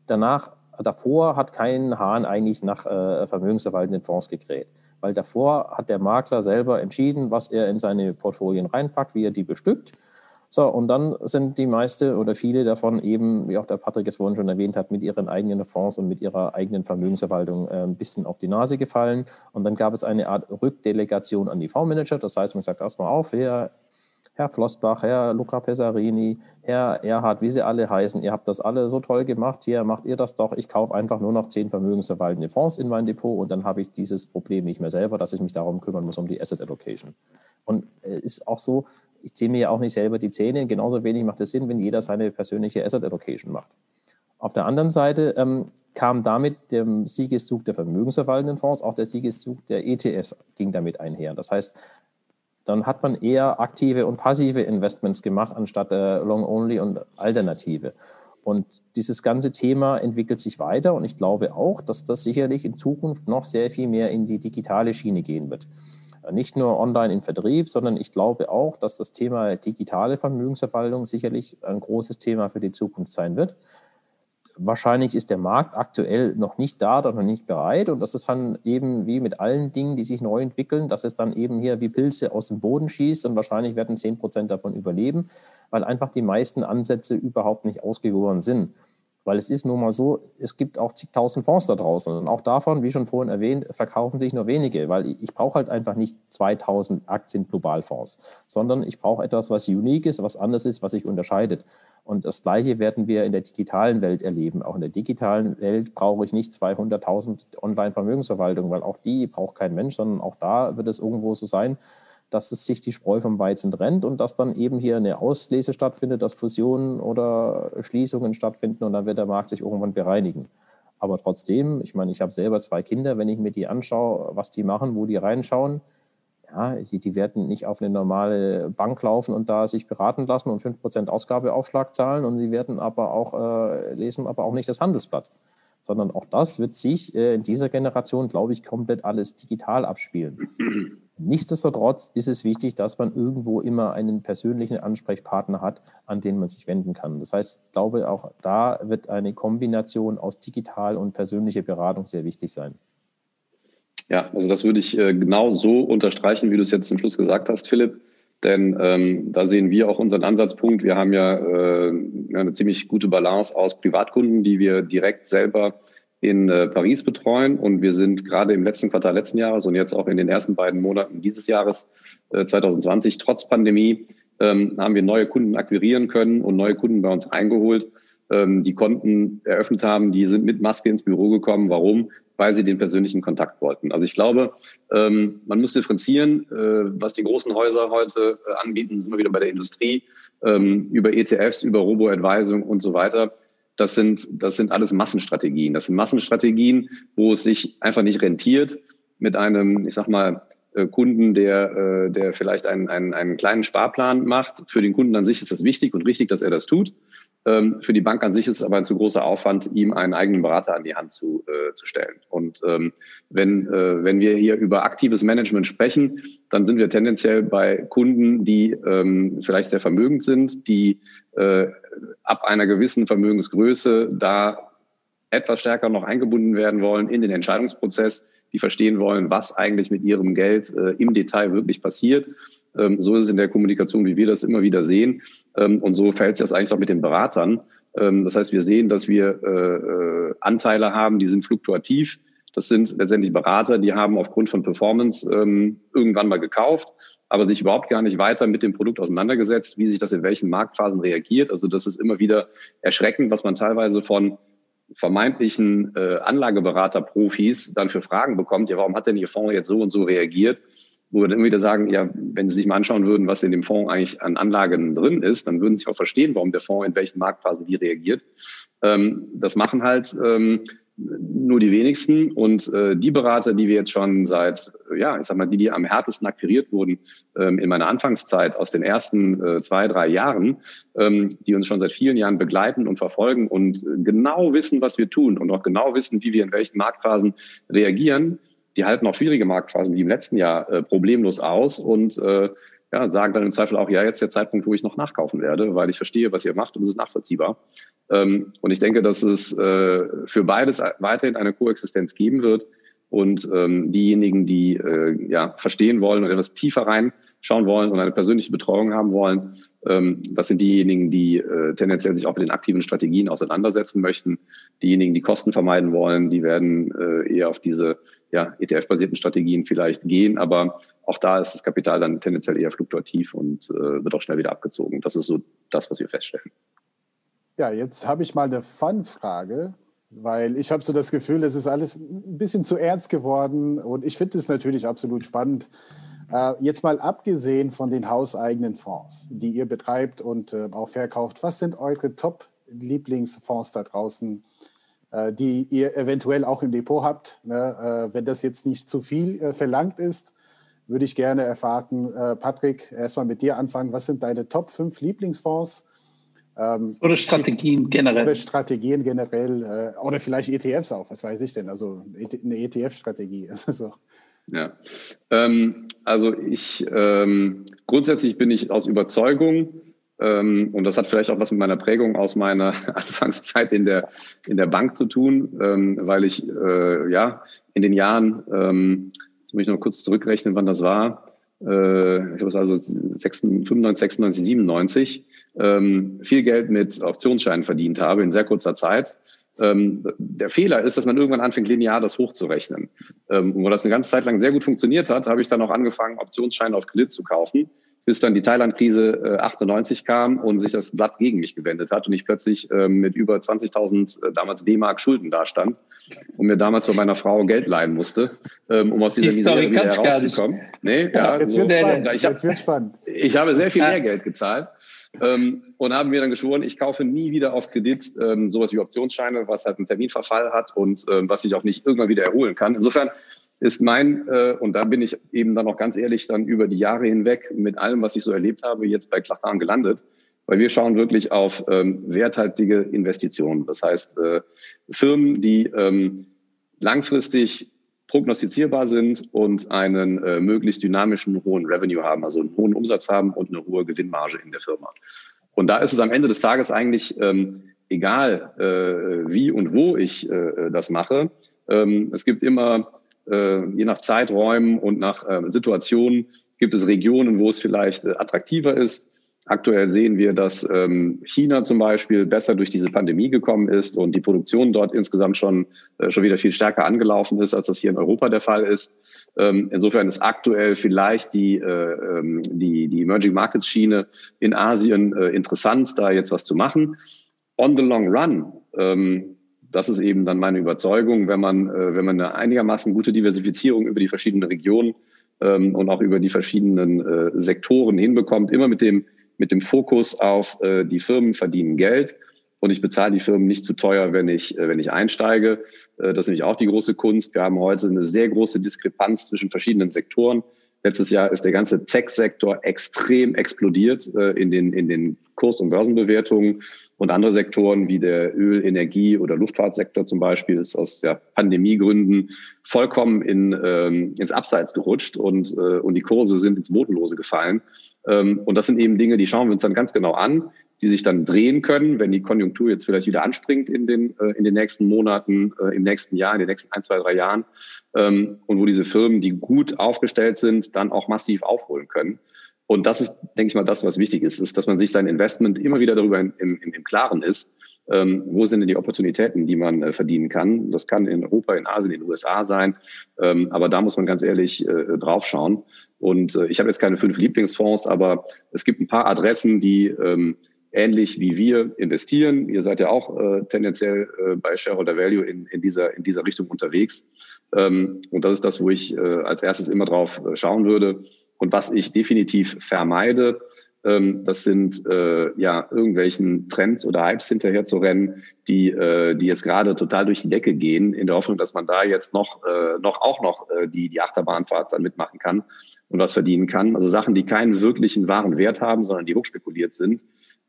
Danach, davor hat kein Hahn eigentlich nach äh, vermögensverwaltenden Fonds gekräht. Weil davor hat der Makler selber entschieden, was er in seine Portfolien reinpackt, wie er die bestückt. So, und dann sind die meiste oder viele davon eben, wie auch der Patrick es vorhin schon erwähnt hat, mit ihren eigenen Fonds und mit ihrer eigenen Vermögensverwaltung äh, ein bisschen auf die Nase gefallen. Und dann gab es eine Art Rückdelegation an die Fondsmanager. Das heißt, man sagt erstmal auf, Herr, Herr Flossbach, Herr Luca Pesarini, Herr Erhard, wie sie alle heißen, ihr habt das alle so toll gemacht, hier macht ihr das doch. Ich kaufe einfach nur noch zehn vermögensverwaltende Fonds in mein Depot und dann habe ich dieses Problem nicht mehr selber, dass ich mich darum kümmern muss, um die Asset Allocation. Und es äh, ist auch so, ich ziehe mir ja auch nicht selber die Zähne. Genauso wenig macht es Sinn, wenn jeder seine persönliche Asset Allocation macht. Auf der anderen Seite ähm, kam damit der Siegeszug der vermögensverwaltenden Fonds, auch der Siegeszug der ETFs ging damit einher. Das heißt, dann hat man eher aktive und passive Investments gemacht, anstatt äh, Long-Only und Alternative. Und dieses ganze Thema entwickelt sich weiter und ich glaube auch, dass das sicherlich in Zukunft noch sehr viel mehr in die digitale Schiene gehen wird nicht nur online im Vertrieb, sondern ich glaube auch, dass das Thema digitale Vermögensverwaltung sicherlich ein großes Thema für die Zukunft sein wird. Wahrscheinlich ist der Markt aktuell noch nicht da noch nicht bereit. Und das ist dann eben wie mit allen Dingen, die sich neu entwickeln, dass es dann eben hier wie Pilze aus dem Boden schießt und wahrscheinlich werden 10 Prozent davon überleben, weil einfach die meisten Ansätze überhaupt nicht ausgegoren sind. Weil es ist nun mal so, es gibt auch zigtausend Fonds da draußen. Und auch davon, wie schon vorhin erwähnt, verkaufen sich nur wenige, weil ich, brauche halt einfach nicht 2000 Aktien-Globalfonds, sondern ich brauche etwas, was unique ist, was anders ist, was sich unterscheidet. Und das Gleiche werden wir in der digitalen Welt erleben. Auch in der digitalen Welt brauche ich nicht 200.000 Online-Vermögensverwaltung, weil auch die braucht kein Mensch, sondern auch da wird es irgendwo so sein, dass es sich die Spreu vom Weizen trennt und dass dann eben hier eine Auslese stattfindet, dass Fusionen oder Schließungen stattfinden und dann wird der Markt sich irgendwann bereinigen. Aber trotzdem, ich meine, ich habe selber zwei Kinder, wenn ich mir die anschaue, was die machen, wo die reinschauen, ja, die, die werden nicht auf eine normale Bank laufen und da sich beraten lassen und 5% Ausgabeaufschlag zahlen und sie werden aber auch, äh, lesen aber auch nicht das Handelsblatt. Sondern auch das wird sich äh, in dieser Generation, glaube ich, komplett alles digital abspielen. (clears throat) Nichtsdestotrotz ist es wichtig, dass man irgendwo immer einen persönlichen Ansprechpartner hat, an den man sich wenden kann. Das heißt, ich glaube, auch da wird eine Kombination aus digital und persönlicher Beratung sehr wichtig sein. Ja, also das würde ich äh, genau so unterstreichen, wie du es jetzt zum Schluss gesagt hast, Philipp. Denn ähm, da sehen wir auch unseren Ansatzpunkt. Wir haben ja äh, eine ziemlich gute Balance aus Privatkunden, die wir direkt selber in äh, Paris betreuen. Und wir sind gerade im letzten Quartal letzten Jahres und jetzt auch in den ersten beiden Monaten dieses Jahres äh, 2020 trotz Pandemie ähm, haben wir neue Kunden akquirieren können und neue Kunden bei uns eingeholt, ähm, die Konten eröffnet haben, die sind mit Maske ins Büro gekommen. Warum? Weil sie den persönlichen Kontakt wollten. Also ich glaube, ähm, man muss differenzieren, äh, was die großen Häuser heute äh, anbieten, sind wir wieder bei der Industrie, über ETFs, über Robo-Advising und so weiter. Das sind, das sind alles Massenstrategien. Das sind Massenstrategien, wo es sich einfach nicht rentiert, mit einem, ich sag mal, äh, Kunden, der, äh, der vielleicht einen, einen, einen kleinen Sparplan macht. Für den Kunden an sich ist das wichtig und richtig, dass er das tut. Ähm, für die Bank an sich ist es aber ein zu großer Aufwand, ihm einen eigenen Berater an die Hand zu, äh, zu stellen. Und ähm, wenn, äh, wenn wir hier über aktives Management sprechen, dann sind wir tendenziell bei Kunden, die ähm, vielleicht sehr vermögend sind, die äh, ab einer gewissen Vermögensgröße da etwas stärker noch eingebunden werden wollen in den Entscheidungsprozess, die verstehen wollen, was eigentlich mit ihrem Geld äh, im Detail wirklich passiert. Ähm, so ist es in der Kommunikation, wie wir das immer wieder sehen. Ähm, und so verhält sich das eigentlich auch mit den Beratern. Ähm, das heißt, wir sehen, dass wir äh, äh, Anteile haben, die sind fluktuativ. Das sind letztendlich Berater, die haben aufgrund von Performance ähm, irgendwann mal gekauft, aber sich überhaupt gar nicht weiter mit dem Produkt auseinandergesetzt, wie sich das in welchen Marktphasen reagiert. Also das ist immer wieder erschreckend, was man teilweise von vermeintlichen äh, Anlageberater-Profis dann für Fragen bekommt, ja, warum hat denn Ihr Fonds jetzt so und so reagiert? Wo wir dann immer wieder sagen, ja, wenn Sie sich mal anschauen würden, was in dem Fonds eigentlich an Anlagen drin ist, dann würden Sie auch verstehen, warum der Fonds in welchen Marktphasen wie reagiert. Ähm, das machen halt ähm, nur die wenigsten. Und äh, die Berater, die wir jetzt schon seit, ja, ich sag mal, die, die am härtesten akquiriert wurden ähm, in meiner Anfangszeit aus den ersten äh, zwei, drei Jahren, ähm, die uns schon seit vielen Jahren begleiten und verfolgen und äh, genau wissen, was wir tun und auch genau wissen, wie wir in welchen Marktphasen reagieren, die halten auch schwierige Marktphasen wie im letzten Jahr äh, problemlos aus und äh, ja, sagen dann im Zweifel auch, ja, jetzt der Zeitpunkt, wo ich noch nachkaufen werde, weil ich verstehe, was ihr macht und es ist nachvollziehbar. Ähm, und ich denke, dass es äh, für beides weiterhin eine Koexistenz geben wird. Und ähm, diejenigen, die äh, ja, verstehen wollen und etwas tiefer reinschauen wollen und eine persönliche Betreuung haben wollen, ähm, das sind diejenigen, die äh, tendenziell sich auch mit den aktiven Strategien auseinandersetzen möchten. Diejenigen, die Kosten vermeiden wollen, die werden äh, eher auf diese ja, ETF-basierten Strategien vielleicht gehen. Aber auch da ist das Kapital dann tendenziell eher fluktuativ und äh, wird auch schnell wieder abgezogen. Das ist so das, was wir feststellen. Ja, jetzt habe ich mal eine Fun-Frage, weil ich habe so das Gefühl, es ist alles ein bisschen zu ernst geworden und ich finde es natürlich absolut spannend. Äh, jetzt mal abgesehen von den hauseigenen Fonds, die ihr betreibt und äh, auch verkauft, was sind eure Top-Lieblingsfonds da draußen, äh, die ihr eventuell auch im Depot habt? Ne? Wenn das jetzt nicht zu viel verlangt ist, würde ich gerne erfahren, Patrick, erstmal mit dir anfangen. Was sind deine Top 5 Lieblingsfonds? Ähm, oder Strategien generell. Oder Strategien generell. Äh, oder vielleicht ETFs auch, was weiß ich denn? Also eine ETF-Strategie. (laughs) Also, ja, ähm, also ich ähm, grundsätzlich bin ich aus Überzeugung, ähm, und das hat vielleicht auch was mit meiner Prägung aus meiner (laughs) Anfangszeit in der, in der Bank zu tun, ähm, weil ich äh, ja in den Jahren, ähm, jetzt muss ich noch kurz zurückrechnen, wann das war, äh, ich glaube, es war so 96, 95, 96, 97, ähm, viel Geld mit Optionsscheinen verdient habe in sehr kurzer Zeit. Ähm, der Fehler ist, dass man irgendwann anfängt, linear das hochzurechnen. Ähm, wo das eine ganze Zeit lang sehr gut funktioniert hat, habe ich dann auch angefangen, Optionsscheine auf Kredit zu kaufen bis dann die Thailand-Krise äh, 98 kam und sich das Blatt gegen mich gewendet hat und ich plötzlich ähm, mit über 20.000 äh, damals D-Mark Schulden dastand und mir damals bei meiner Frau Geld leihen musste, ähm, um aus dieser Misere wieder herauszukommen. Nee, ja, ja, jetzt so. wird spannend. Ich, hab, habe sehr viel Lehrgeld gezahlt ähm, und haben mir dann geschworen, ich kaufe nie wieder auf Kredit ähm, sowas wie Optionsscheine, was halt einen Terminverfall hat und ähm, was sich auch nicht irgendwann wieder erholen kann. Insofern ist mein, äh, und da bin ich eben dann auch ganz ehrlich dann über die Jahre hinweg mit allem, was ich so erlebt habe, jetzt bei Klachtan gelandet. Weil wir schauen wirklich auf ähm, werthaltige Investitionen. Das heißt, äh, Firmen, die ähm, langfristig prognostizierbar sind und einen äh, möglichst dynamischen hohen Revenue haben, also einen hohen Umsatz haben und eine hohe Gewinnmarge in der Firma. Und da ist es am Ende des Tages eigentlich ähm, egal, äh, wie und wo ich äh, das mache. Ähm, es gibt immer äh, je nach Zeiträumen und nach äh, Situationen gibt es Regionen, wo es vielleicht äh, attraktiver ist, Aktuell sehen wir, dass ähm, China zum Beispiel besser durch diese Pandemie gekommen ist und die Produktion dort insgesamt schon, äh, schon wieder viel stärker angelaufen ist, als das hier in Europa der Fall ist. Ähm, insofern ist aktuell vielleicht die, äh, ähm, die, die Emerging Markets Schiene in Asien äh, interessant, da jetzt was zu machen. On the long run, ähm, das ist eben dann meine Überzeugung, wenn man, äh, wenn man eine einigermaßen gute Diversifizierung über die verschiedenen Regionen ähm, und auch über die verschiedenen äh, Sektoren hinbekommt, immer mit dem mit dem Fokus auf äh, die Firmen verdienen Geld und ich bezahle die Firmen nicht zu teuer, wenn ich, äh, wenn ich einsteige. Äh, das ist nämlich auch die große Kunst. Wir haben heute eine sehr große Diskrepanz zwischen verschiedenen Sektoren. Letztes Jahr ist der ganze Tech-Sektor extrem explodiert äh, in, den, in den Kurs- und Börsenbewertungen. Und andere Sektoren wie der Öl-, Energie- oder Luftfahrtsektor zum Beispiel ist aus ja, Pandemiegründen vollkommen in, ähm, ins Abseits gerutscht und, äh, und die Kurse sind ins Bodenlose gefallen. Ähm, und das sind eben Dinge, die schauen wir uns dann ganz genau an, die sich dann drehen können, wenn die Konjunktur jetzt vielleicht wieder anspringt in den, äh, in den nächsten Monaten, äh, im nächsten Jahr, in den nächsten ein, zwei, drei Jahren. Ähm, und wo diese Firmen, die gut aufgestellt sind, dann auch massiv aufholen können. Und das ist, denke ich mal, das, was wichtig ist, ist, dass man sich sein Investment immer wieder darüber im, im, im Klaren ist, ähm, wo sind denn die Opportunitäten, die man äh, verdienen kann. Das kann in Europa, in Asien, in den USA sein, ähm, aber da muss man ganz ehrlich äh, draufschauen. Und äh, ich habe jetzt keine fünf Lieblingsfonds, aber es gibt ein paar Adressen, die ähm, ähnlich wie wir investieren. Ihr seid ja auch äh, tendenziell äh, bei Shareholder Value in, in, dieser, in dieser Richtung unterwegs. Ähm, und das ist das, wo ich äh, als erstes immer drauf äh, schauen würde. Und was ich definitiv vermeide, ähm, das sind äh, ja irgendwelchen Trends oder Hypes hinterher zu rennen, die, äh, die jetzt gerade total durch die Decke gehen, in der Hoffnung, dass man da jetzt noch, äh, noch auch noch äh, die, die Achterbahnfahrt dann mitmachen kann und was verdienen kann. Also Sachen, die keinen wirklichen wahren Wert haben, sondern die hochspekuliert sind.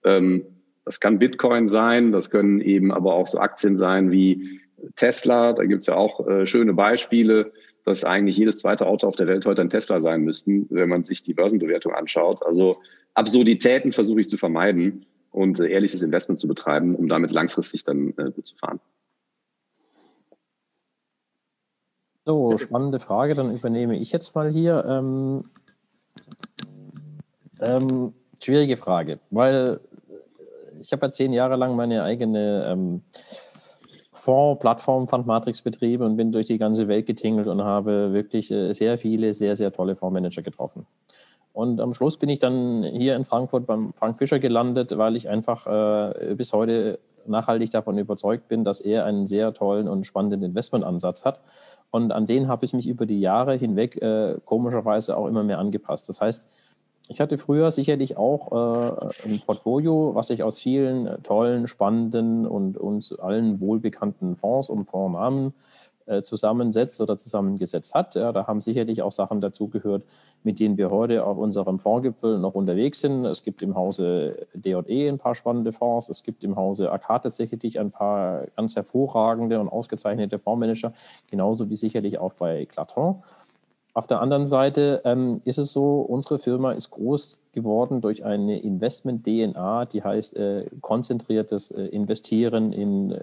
Ähm, das kann Bitcoin sein, das können eben aber auch so Aktien sein wie Tesla. Da gibt's ja auch äh, schöne Beispiele dass eigentlich jedes zweite Auto auf der Welt heute ein Tesla sein müssten, wenn man sich die Börsenbewertung anschaut. Also Absurditäten versuche ich zu vermeiden und äh, ehrliches Investment zu betreiben, um damit langfristig dann äh, gut zu fahren. So, spannende Frage, dann übernehme ich jetzt mal hier. Ähm, ähm, schwierige Frage, weil ich habe ja zehn Jahre lang meine eigene ähm, Fonds-Plattform Fundmatrix betrieben und bin durch die ganze Welt getingelt und habe wirklich äh, sehr viele, sehr, sehr tolle Fondsmanager getroffen. Und am Schluss bin ich dann hier in Frankfurt beim Frank Fischer gelandet, weil ich einfach äh, bis heute nachhaltig davon überzeugt bin, dass er einen sehr tollen und spannenden Investmentansatz hat. Und an den habe ich mich über die Jahre hinweg äh, komischerweise auch immer mehr angepasst. Das heißt, ich hatte früher sicherlich auch äh, ein Portfolio, was sich aus vielen äh, tollen, spannenden und uns allen wohlbekannten Fonds und Fondsnamen äh, zusammensetzt oder zusammengesetzt hat. Ja, da haben sicherlich auch Sachen dazugehört, mit denen wir heute auf unserem Fondsgipfel noch unterwegs sind. Es gibt im Hause DE ein paar spannende Fonds. Es gibt im Hause AK tatsächlich ein paar ganz hervorragende und ausgezeichnete Fondsmanager, genauso wie sicherlich auch bei Claton. Auf der anderen Seite ähm, ist es so, unsere Firma ist groß geworden durch eine Investment-DNA, die heißt äh, konzentriertes äh, Investieren in äh,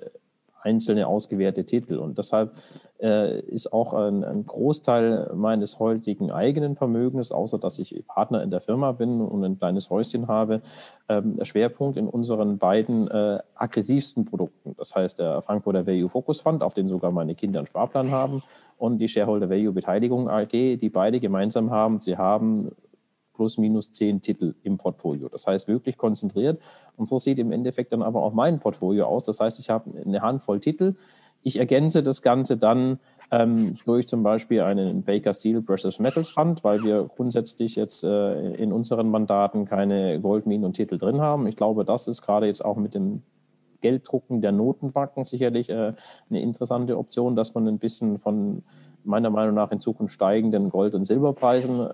einzelne ausgewählte Titel. Und deshalb äh, ist auch ein, ein, Großteil meines heutigen eigenen Vermögens, außer dass ich Partner in der Firma bin und ein kleines Häuschen habe, ähm, der Schwerpunkt in unseren beiden äh, aggressivsten Produkten. Das heißt, der Frankfurter Value Focus Fund, auf den sogar meine Kinder einen Sparplan haben, und die Shareholder Value Beteiligung AG, die beide gemeinsam haben, sie haben plus minus zehn Titel im Portfolio. Das heißt, wirklich konzentriert. Und so sieht im Endeffekt dann aber auch mein Portfolio aus. Das heißt, ich habe eine Handvoll Titel. Ich ergänze das Ganze dann ähm, durch zum Beispiel einen Baker Steel Precious Metals Fund, weil wir grundsätzlich jetzt äh, in unseren Mandaten keine Goldminen und Titel drin haben. Ich glaube, das ist gerade jetzt auch mit dem Gelddrucken der Notenbanken sicherlich äh, eine interessante Option, dass man ein bisschen von meiner Meinung nach in Zukunft steigenden Gold- und Silberpreisen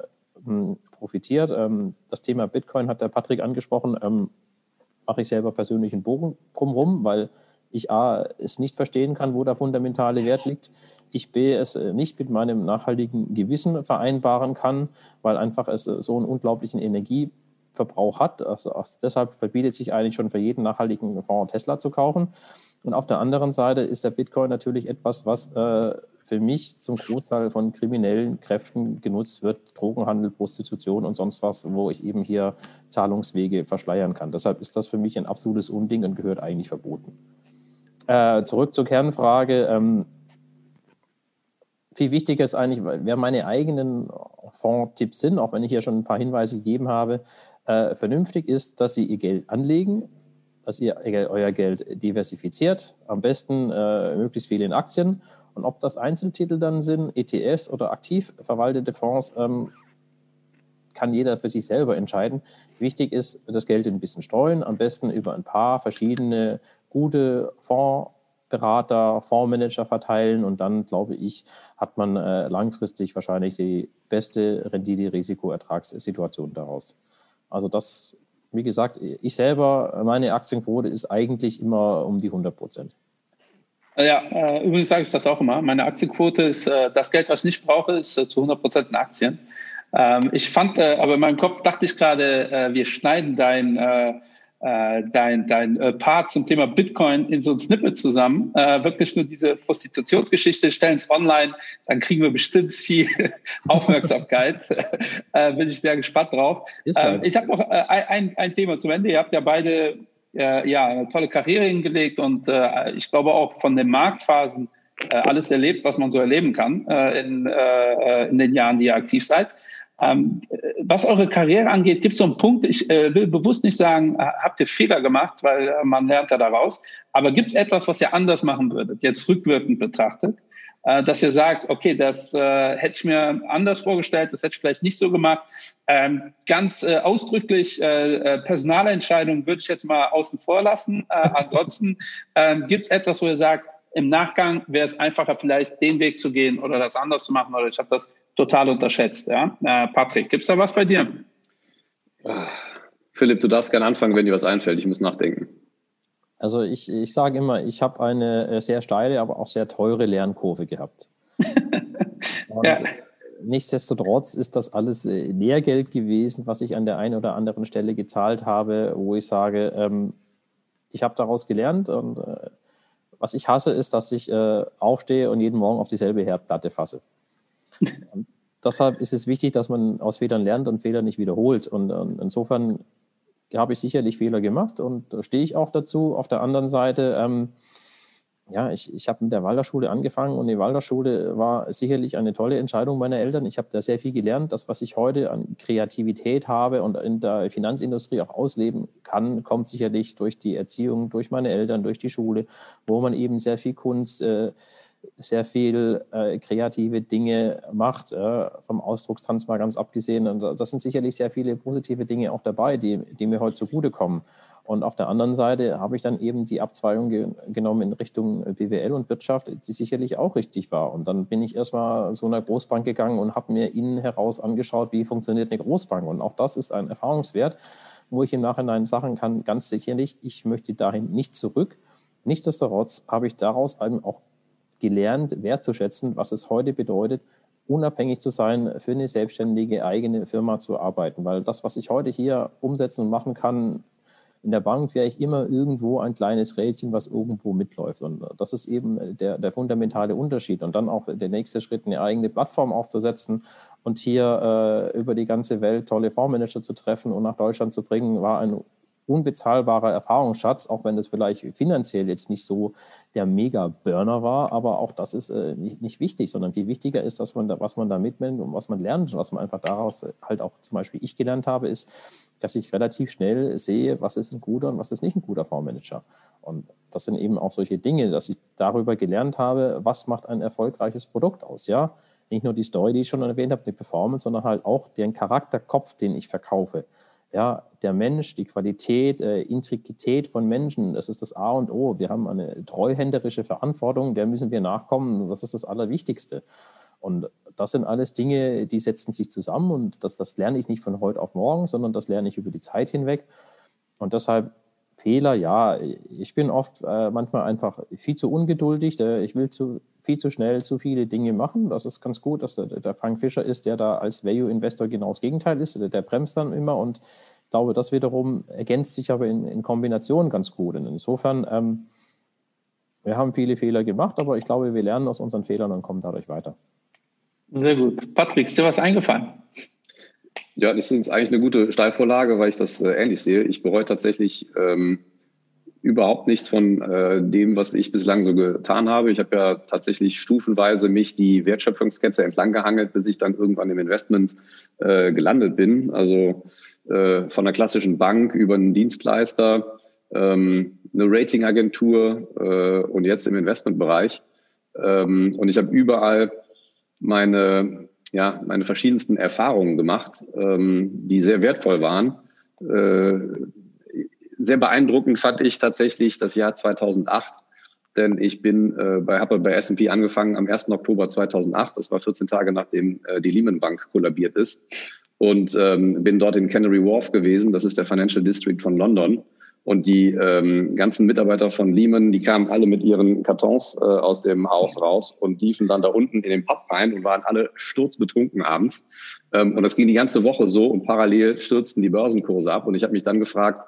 ähm, profitiert. Ähm, das Thema Bitcoin hat der Patrick angesprochen. Ähm, mache ich selber persönlich einen Bogen drumherum, weil ich A, es nicht verstehen kann, wo der fundamentale Wert liegt. Ich B, es äh, nicht mit meinem nachhaltigen Gewissen vereinbaren kann, weil einfach es äh, so einen unglaublichen Energieverbrauch hat. Also, also deshalb verbietet sich eigentlich schon für jeden nachhaltigen Fonds Tesla zu kaufen. Und auf der anderen Seite ist der Bitcoin natürlich etwas, was äh, für mich zum Großteil von kriminellen Kräften genutzt wird, Drogenhandel, Prostitution und sonst was, wo ich eben hier Zahlungswege verschleiern kann. Deshalb ist das für mich ein absolutes Unding und gehört eigentlich verboten. Äh, zurück zur Kernfrage. Ähm, viel wichtiger ist eigentlich, wer meine eigenen Fondstipps sind, auch wenn ich hier schon ein paar Hinweise gegeben habe, äh, vernünftig ist, dass Sie Ihr Geld anlegen, dass ihr euer Geld diversifiziert, am besten äh, möglichst viel in Aktien und ob das Einzeltitel dann sind, ETFs oder aktiv verwaltete Fonds, ähm, kann jeder für sich selber entscheiden. Wichtig ist, das Geld ein bisschen streuen, am besten über ein paar verschiedene gute Fondsberater, Fondsmanager verteilen und dann, glaube ich, hat man äh, langfristig wahrscheinlich die beste Rendite-Risiko-Ertragssituation daraus. Also das, wie gesagt, ich selber, meine Aktienquote ist eigentlich immer um die 100 Prozent. Ja, äh, übrigens sage ich das auch immer. Meine Aktienquote ist, äh, das Geld, was ich nicht brauche, ist äh, zu 100 Prozent in Aktien. Ähm, ich fand, äh, aber in meinem Kopf dachte ich gerade, äh, wir schneiden dein, äh, dein, dein Part zum Thema Bitcoin in so ein Snippet zusammen. wirklich nur diese Prostitutionsgeschichte, stellen es online, dann kriegen wir bestimmt viel (laughs) Aufmerksamkeit. (laughs) bin ich sehr gespannt drauf. Ähm, ich habe noch ein, ein Thema zum Ende. Ihr habt ja beide äh, ja, eine tolle Karriere hingelegt und äh, ich glaube auch von den Marktphasen äh, alles erlebt, was man so erleben kann äh, in, äh, in den Jahren, die ihr aktiv seid. Ähm, was eure Karriere angeht, gibt es so einen Punkt, ich äh, will bewusst nicht sagen, habt ihr Fehler gemacht, weil man lernt ja daraus, aber gibt es etwas, was ihr anders machen würdet, jetzt rückwirkend betrachtet? Äh, dass ihr sagt, okay, das äh, hätte ich mir anders vorgestellt, das hätte ich vielleicht nicht so gemacht. Ähm, ganz äh, ausdrücklich äh, äh Personalentscheidungen würde ich jetzt mal außen vor lassen. Äh, (laughs) ansonsten ähm, gibt es etwas, wo ihr sagt, im Nachgang wäre es einfacher, vielleicht den Weg zu gehen oder das anders zu machen oder ich habe das total unterschätzt. Ja? Äh, Patrick, gibt es da was bei dir? Philipp, du darfst gerne anfangen, wenn dir was einfällt. Ich muss nachdenken. Also ich, ich sage immer, ich habe eine äh, sehr steile, aber auch sehr teure Lernkurve gehabt. (laughs) ja. Nichtsdestotrotz ist das alles äh, Lehrgeld gewesen, was ich an der einen oder anderen Stelle gezahlt habe, wo ich sage, ähm, ich habe daraus gelernt und äh, was ich hasse, ist, dass ich äh, aufstehe und jeden Morgen auf dieselbe Herdplatte fasse. (laughs) deshalb ist es wichtig, dass man aus Fehlern lernt und Fehler nicht wiederholt. Und, und insofern habe ich sicherlich Fehler gemacht und da stehe ich auch dazu. Auf der anderen Seite, ähm, ja, ich, ich habe mit der Waldorfschule angefangen und die Waldorfschule war sicherlich eine tolle Entscheidung meiner Eltern. Ich habe da sehr viel gelernt. Das, was ich heute an Kreativität habe und in der Finanzindustrie auch ausleben kann, kommt sicherlich durch die Erziehung, durch meine Eltern, durch die Schule, wo man eben sehr viel Kunst, äh, sehr viel äh, kreative Dinge macht, äh, vom Ausdruckstanz mal ganz abgesehen. Und das sind sicherlich sehr viele positive Dinge auch dabei, die, die mir heute zugutekommen. Und auf der anderen Seite habe ich dann eben die Abzweigung ge genommen in Richtung BWL und Wirtschaft, die sicherlich auch richtig war. Und dann bin ich erstmal zu einer Großbank gegangen und habe mir innen heraus angeschaut, wie funktioniert eine Großbank. Und auch das ist ein Erfahrungswert, wo ich im Nachhinein sagen kann, ganz sicherlich, ich möchte dahin nicht zurück. Nichtsdestotrotz habe ich daraus eben auch gelernt, wertzuschätzen, was es heute bedeutet, unabhängig zu sein, für eine selbstständige eigene Firma zu arbeiten. Weil das, was ich heute hier umsetzen und machen kann, in der Bank wäre ich immer irgendwo ein kleines Rädchen, was irgendwo mitläuft. Und das ist eben der, der fundamentale Unterschied. Und dann auch der nächste Schritt, eine eigene Plattform aufzusetzen und hier äh, über die ganze Welt tolle Fondsmanager zu treffen und nach Deutschland zu bringen, war ein unbezahlbarer Erfahrungsschatz, auch wenn das vielleicht finanziell jetzt nicht so der Mega-Burner war, aber auch das ist äh, nicht, nicht, wichtig, sondern viel wichtiger ist, dass man da, was man da mitnimmt und was man lernt und was man einfach daraus äh, halt auch zum Beispiel ich gelernt habe, ist, dass ich relativ schnell sehe, was ist ein guter und was ist nicht ein guter Fondsmanager. Und das sind eben auch solche Dinge, dass ich darüber gelernt habe, was macht ein erfolgreiches Produkt aus, ja. Nicht nur die Story, die ich schon erwähnt habe, die Performance, sondern halt auch den Charakterkopf, den ich verkaufe ja, der Mensch, die Qualität, äh, Integrität von Menschen, das ist das A und O. Wir haben eine treuhänderische Verantwortung, der müssen wir nachkommen. Das ist das Allerwichtigste. Und das sind alles Dinge, die setzen sich zusammen und das, das lerne ich nicht von heute auf morgen, sondern das lerne ich über die Zeit hinweg. Und deshalb Fehler, ja, ich bin oft äh, manchmal einfach viel zu ungeduldig. Ich will zu, viel zu schnell zu viele Dinge machen. Das ist ganz gut, dass der, der Frank Fischer ist, der da als Value Investor genau das Gegenteil ist. Der, der bremst dann immer und ich glaube, das wiederum ergänzt sich aber in, in Kombination ganz gut. Und insofern, ähm, Wir haben viele Fehler gemacht, aber ich glaube, wir lernen aus unseren Fehlern und kommen dadurch weiter. Sehr gut. Patrick, ist dir was eingefallen? Ja, das ist eigentlich eine gute Steilvorlage, weil ich das äh, ähnlich sehe. Ich bereue tatsächlich ähm, überhaupt nichts von äh, dem, was ich bislang so getan habe. Ich habe ja tatsächlich stufenweise mich die Wertschöpfungskette entlang gehangelt, bis ich dann irgendwann im Investment äh, gelandet bin. Also äh, von der klassischen Bank über einen Dienstleister, ähm, eine Ratingagentur äh, und jetzt im Investmentbereich. Ähm, und ich habe überall meine, ja, meine verschiedensten Erfahrungen gemacht, ähm, die sehr wertvoll waren. Äh, sehr beeindruckend fand ich tatsächlich das Jahr 2008, denn ich bin äh, bei, habe bei S&P angefangen am 1. Oktober 2008. Das war 14 Tage nachdem äh, die Lehman Bank kollabiert ist und ähm, bin dort in Canary Wharf gewesen. Das ist der Financial District von London. Und die ähm, ganzen Mitarbeiter von Lehman, die kamen alle mit ihren Kartons äh, aus dem Haus raus und liefen dann da unten in den Pub rein und waren alle sturzbetrunken abends. Ähm, und das ging die ganze Woche so und parallel stürzten die Börsenkurse ab. Und ich habe mich dann gefragt,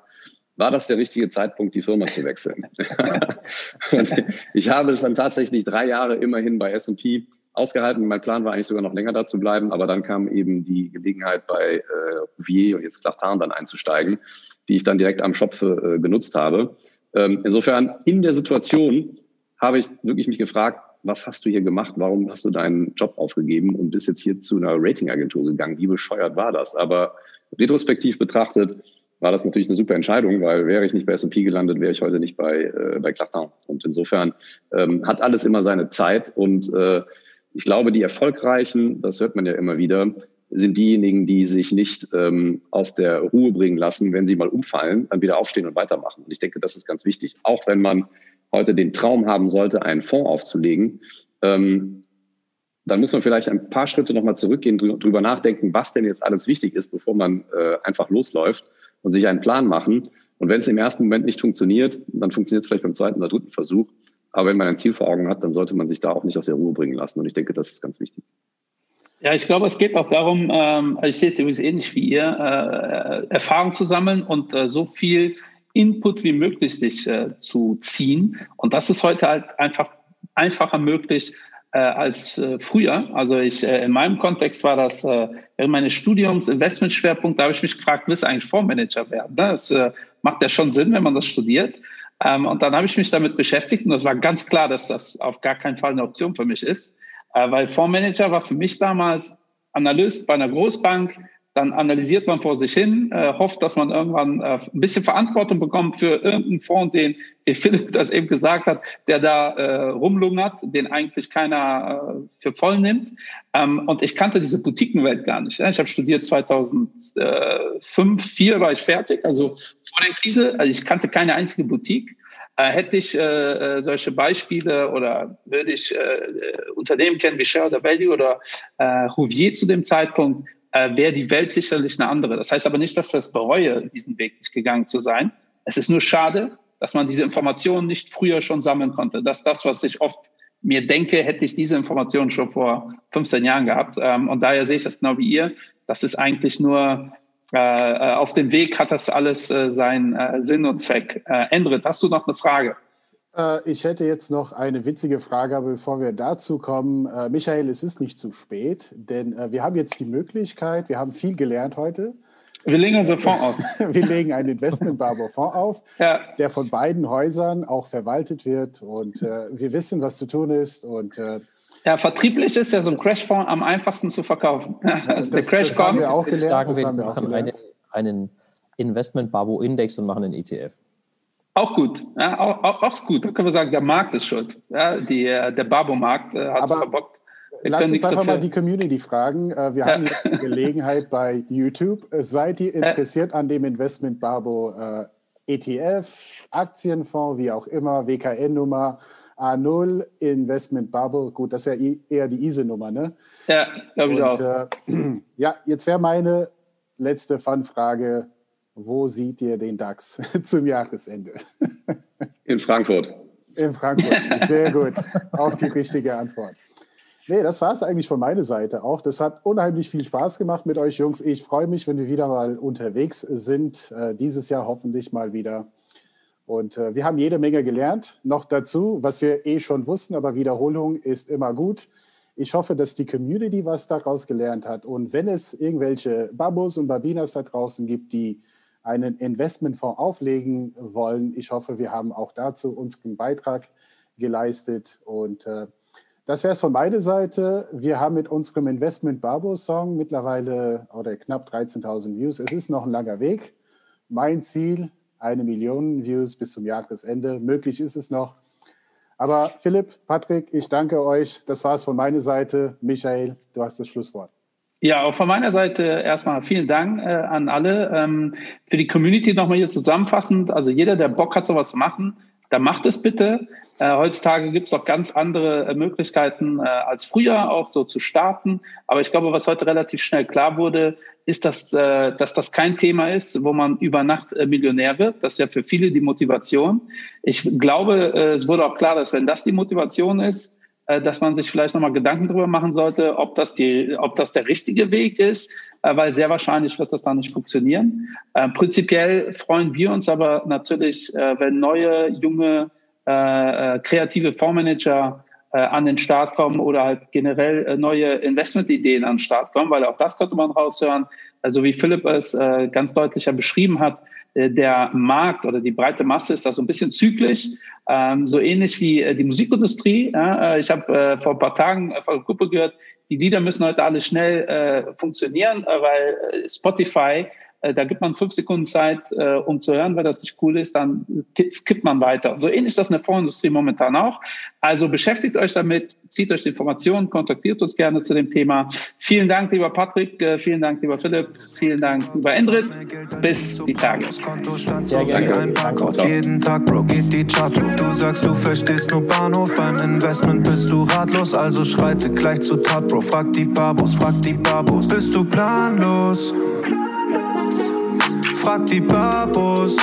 war das der richtige Zeitpunkt, die Firma zu wechseln? (laughs) ich habe es dann tatsächlich drei Jahre immerhin bei S&P ausgehalten. Mein Plan war eigentlich sogar noch länger da zu bleiben, aber dann kam eben die Gelegenheit bei äh, Rouvier und jetzt Clartin dann einzusteigen, die ich dann direkt am Shop äh, genutzt habe. Ähm, insofern in der Situation habe ich wirklich mich gefragt, was hast du hier gemacht? Warum hast du deinen Job aufgegeben und bist jetzt hier zu einer Ratingagentur gegangen? Wie bescheuert war das? Aber retrospektiv betrachtet war das natürlich eine super Entscheidung, weil wäre ich nicht bei S&P gelandet, wäre ich heute nicht bei, äh, bei Clartin. Und insofern ähm, hat alles immer seine Zeit und äh, ich glaube, die Erfolgreichen, das hört man ja immer wieder, sind diejenigen, die sich nicht ähm, aus der Ruhe bringen lassen, wenn sie mal umfallen, dann wieder aufstehen und weitermachen. Und ich denke, das ist ganz wichtig. Auch wenn man heute den Traum haben sollte, einen Fonds aufzulegen, ähm, dann muss man vielleicht ein paar Schritte nochmal zurückgehen, drüber nachdenken, was denn jetzt alles wichtig ist, bevor man äh, einfach losläuft und sich einen Plan machen. Und wenn es im ersten Moment nicht funktioniert, dann funktioniert es vielleicht beim zweiten oder dritten Versuch. Aber wenn man ein Ziel vor Augen hat, dann sollte man sich da auch nicht aus der Ruhe bringen lassen. Und ich denke, das ist ganz wichtig. Ja, ich glaube, es geht auch darum, ähm, ich sehe es übrigens ähnlich wie ihr, äh, Erfahrung zu sammeln und äh, so viel Input wie möglich sich äh, zu ziehen. Und das ist heute halt einfach einfacher möglich, äh, als äh, früher. Also ich äh, in meinem Kontext war das äh, während meines Studiums Investmentschwerpunkt, da habe ich mich gefragt, willst du eigentlich Fondsmanager werden? Ne? Das äh, macht ja schon Sinn, wenn man das studiert. Ähm, und dann habe ich mich damit beschäftigt und das war ganz klar, dass das auf gar keinen Fall eine Option für mich ist, äh, weil Fondsmanager war für mich damals Analyst bei einer Großbank, dann analysiert man vor sich hin, äh, hofft, dass man irgendwann äh, ein bisschen Verantwortung bekommt für irgendeinen Fonds, den, wie Philipp (laughs) das eben gesagt hat, der da äh, rumlungert, den eigentlich keiner äh, für voll nimmt. Ähm, und ich kannte diese Boutiquenwelt gar nicht. Ja. Ich habe studiert 2005, 2004 war ich fertig, also vor der Krise. Also ich kannte keine einzige Boutique. Äh, hätte ich äh, äh, solche Beispiele oder würde ich äh, Unternehmen kennen wie Share oder Value oder äh, Rouvier zu dem Zeitpunkt, äh, wäre die Welt sicherlich eine andere. Das heißt aber nicht, dass ich das bereue, diesen Weg nicht gegangen zu sein. Es ist nur schade, dass man diese Informationen nicht früher schon sammeln konnte. Das ist das, was ich oft mir denke, hätte ich diese Informationen schon vor 15 Jahren gehabt. Ähm, und daher sehe ich das genau wie ihr. Das ist eigentlich nur äh, äh auf dem Weg hat das alles äh, seinen äh, Sinn und Zweck. Äh, Endrit, hast du noch eine Frage? Äh, ich hätte jetzt noch eine witzige Frage, aber bevor wir dazu kommen, äh, Michael, es ist nicht zu spät, denn äh, wir haben jetzt die Möglichkeit, wir haben viel gelernt heute. Wir legen unser Fonds auf. (laughs) wir legen einen Investment Barbo Fonds auf, (laughs) ja. der von beiden Häusern auch verwaltet wird und wir wissen, was zu tun ist und ja, vertrieblich ist ja so ein Crash-Fonds am einfachsten zu verkaufen. (laughs) Also das, der Crash das haben wir auch gelernt. Sagen, wir machen einen, einen Investment Barbo Index und machen einen ETF. Auch gut, ja, auch, auch, auch, gut. Da können wir sagen, der Markt ist schuld. Ja, die, äh, der Babo-Markt äh, hat es verbockt. Wir Lass uns einfach dafür. mal die Community fragen. Äh, wir ja. haben die Gelegenheit (laughs) bei YouTube. Äh, seid ihr interessiert an dem Investment Babo äh, ETF, Aktienfonds, wie auch immer, WKN-Nummer A0, Investment Bubble? Gut, das ist ja eher die ISE-Nummer, ne? Ja, glaube ich auch. Äh, (clears throat) ja, jetzt wäre meine letzte Fun-Frage wo seht ihr den DAX (laughs) zum Jahresende? In Frankfurt. In Frankfurt, sehr gut. Auch die richtige Antwort. Nee, das war es eigentlich von meiner Seite auch. Das hat unheimlich viel Spaß gemacht mit euch Jungs. Ich freue mich, wenn wir wieder mal unterwegs sind. Äh, dieses Jahr hoffentlich mal wieder. Und äh, wir haben jede Menge gelernt. Noch dazu, was wir eh schon wussten, aber Wiederholung ist immer gut. Ich hoffe, dass die Community was daraus gelernt hat. Und wenn es irgendwelche Babos und Babinas da draußen gibt, die einen Investmentfonds auflegen wollen, ich hoffe, wir haben auch dazu unseren Beitrag geleistet. Und äh, das wäre es von meiner Seite. Wir haben mit unserem Investment Babo Song mittlerweile oder knapp 13.000 Views. Es ist noch ein langer Weg. Mein Ziel eine Million Views bis zum Jahresende. Möglich ist es noch. Aber Philipp, Patrick, ich danke euch. Das war es von meiner Seite. Michael, du hast das Schlusswort. Ja, auch von meiner Seite erstmal vielen Dank äh, an alle. Ähm, für die Community nochmal hier zusammenfassend. Also jeder, der Bock hat, sowas zu machen, dann macht es bitte. Äh, heutzutage gibt es auch ganz andere äh, Möglichkeiten äh, als früher auch so zu starten. Aber ich glaube, was heute relativ schnell klar wurde, ist, dass, äh, dass das kein Thema ist, wo man über Nacht äh, Millionär wird. Das ist ja für viele die Motivation. Ich glaube, äh, es wurde auch klar, dass wenn das die Motivation ist, dass man sich vielleicht nochmal Gedanken darüber machen sollte, ob das, die, ob das der richtige Weg ist, äh, weil sehr wahrscheinlich wird das dann nicht funktionieren. Äh, prinzipiell freuen wir uns aber natürlich, äh, wenn neue, junge, äh, äh kreative Fondsmanager äh, an den Start kommen oder halt generell äh, neue Investmentideen an den Start kommen, weil auch das könnte man raushören. Also wie Philipp es äh, ganz deutlicher beschrieben hat, äh, der Markt oder die breite Masse ist da so ein bisschen zyklisch, ähm, so ähnlich wie äh, die Musikindustrie. Äh, ich habe äh, vor ein paar Tagen von einer Gruppe gehört, die Lieder müssen heute alle schnell äh, funktionieren, äh, weil Spotify äh, da gibt man fünf Sekunden Zeit, äh, um zu hören, weil das nicht cool ist, dann skippt man weiter. So ähnlich ist das in der Fondsindustrie momentan auch. Also beschäftigt euch damit, zieht euch die Informationen, kontaktiert uns gerne zu dem Thema. Vielen Dank, lieber Patrick, äh, vielen Dank, lieber Philipp, vielen Dank, lieber Endrit. Bis die Tage. Ja. Jeden Tag, Bro, geht die Chart Du sagst, du verstehst nur Bahnhof, beim Investment bist du ratlos, also schreite gleich zu Tat, Bro. Frag die Babos, frag die Babos, bist du planlos? Frag die Babos.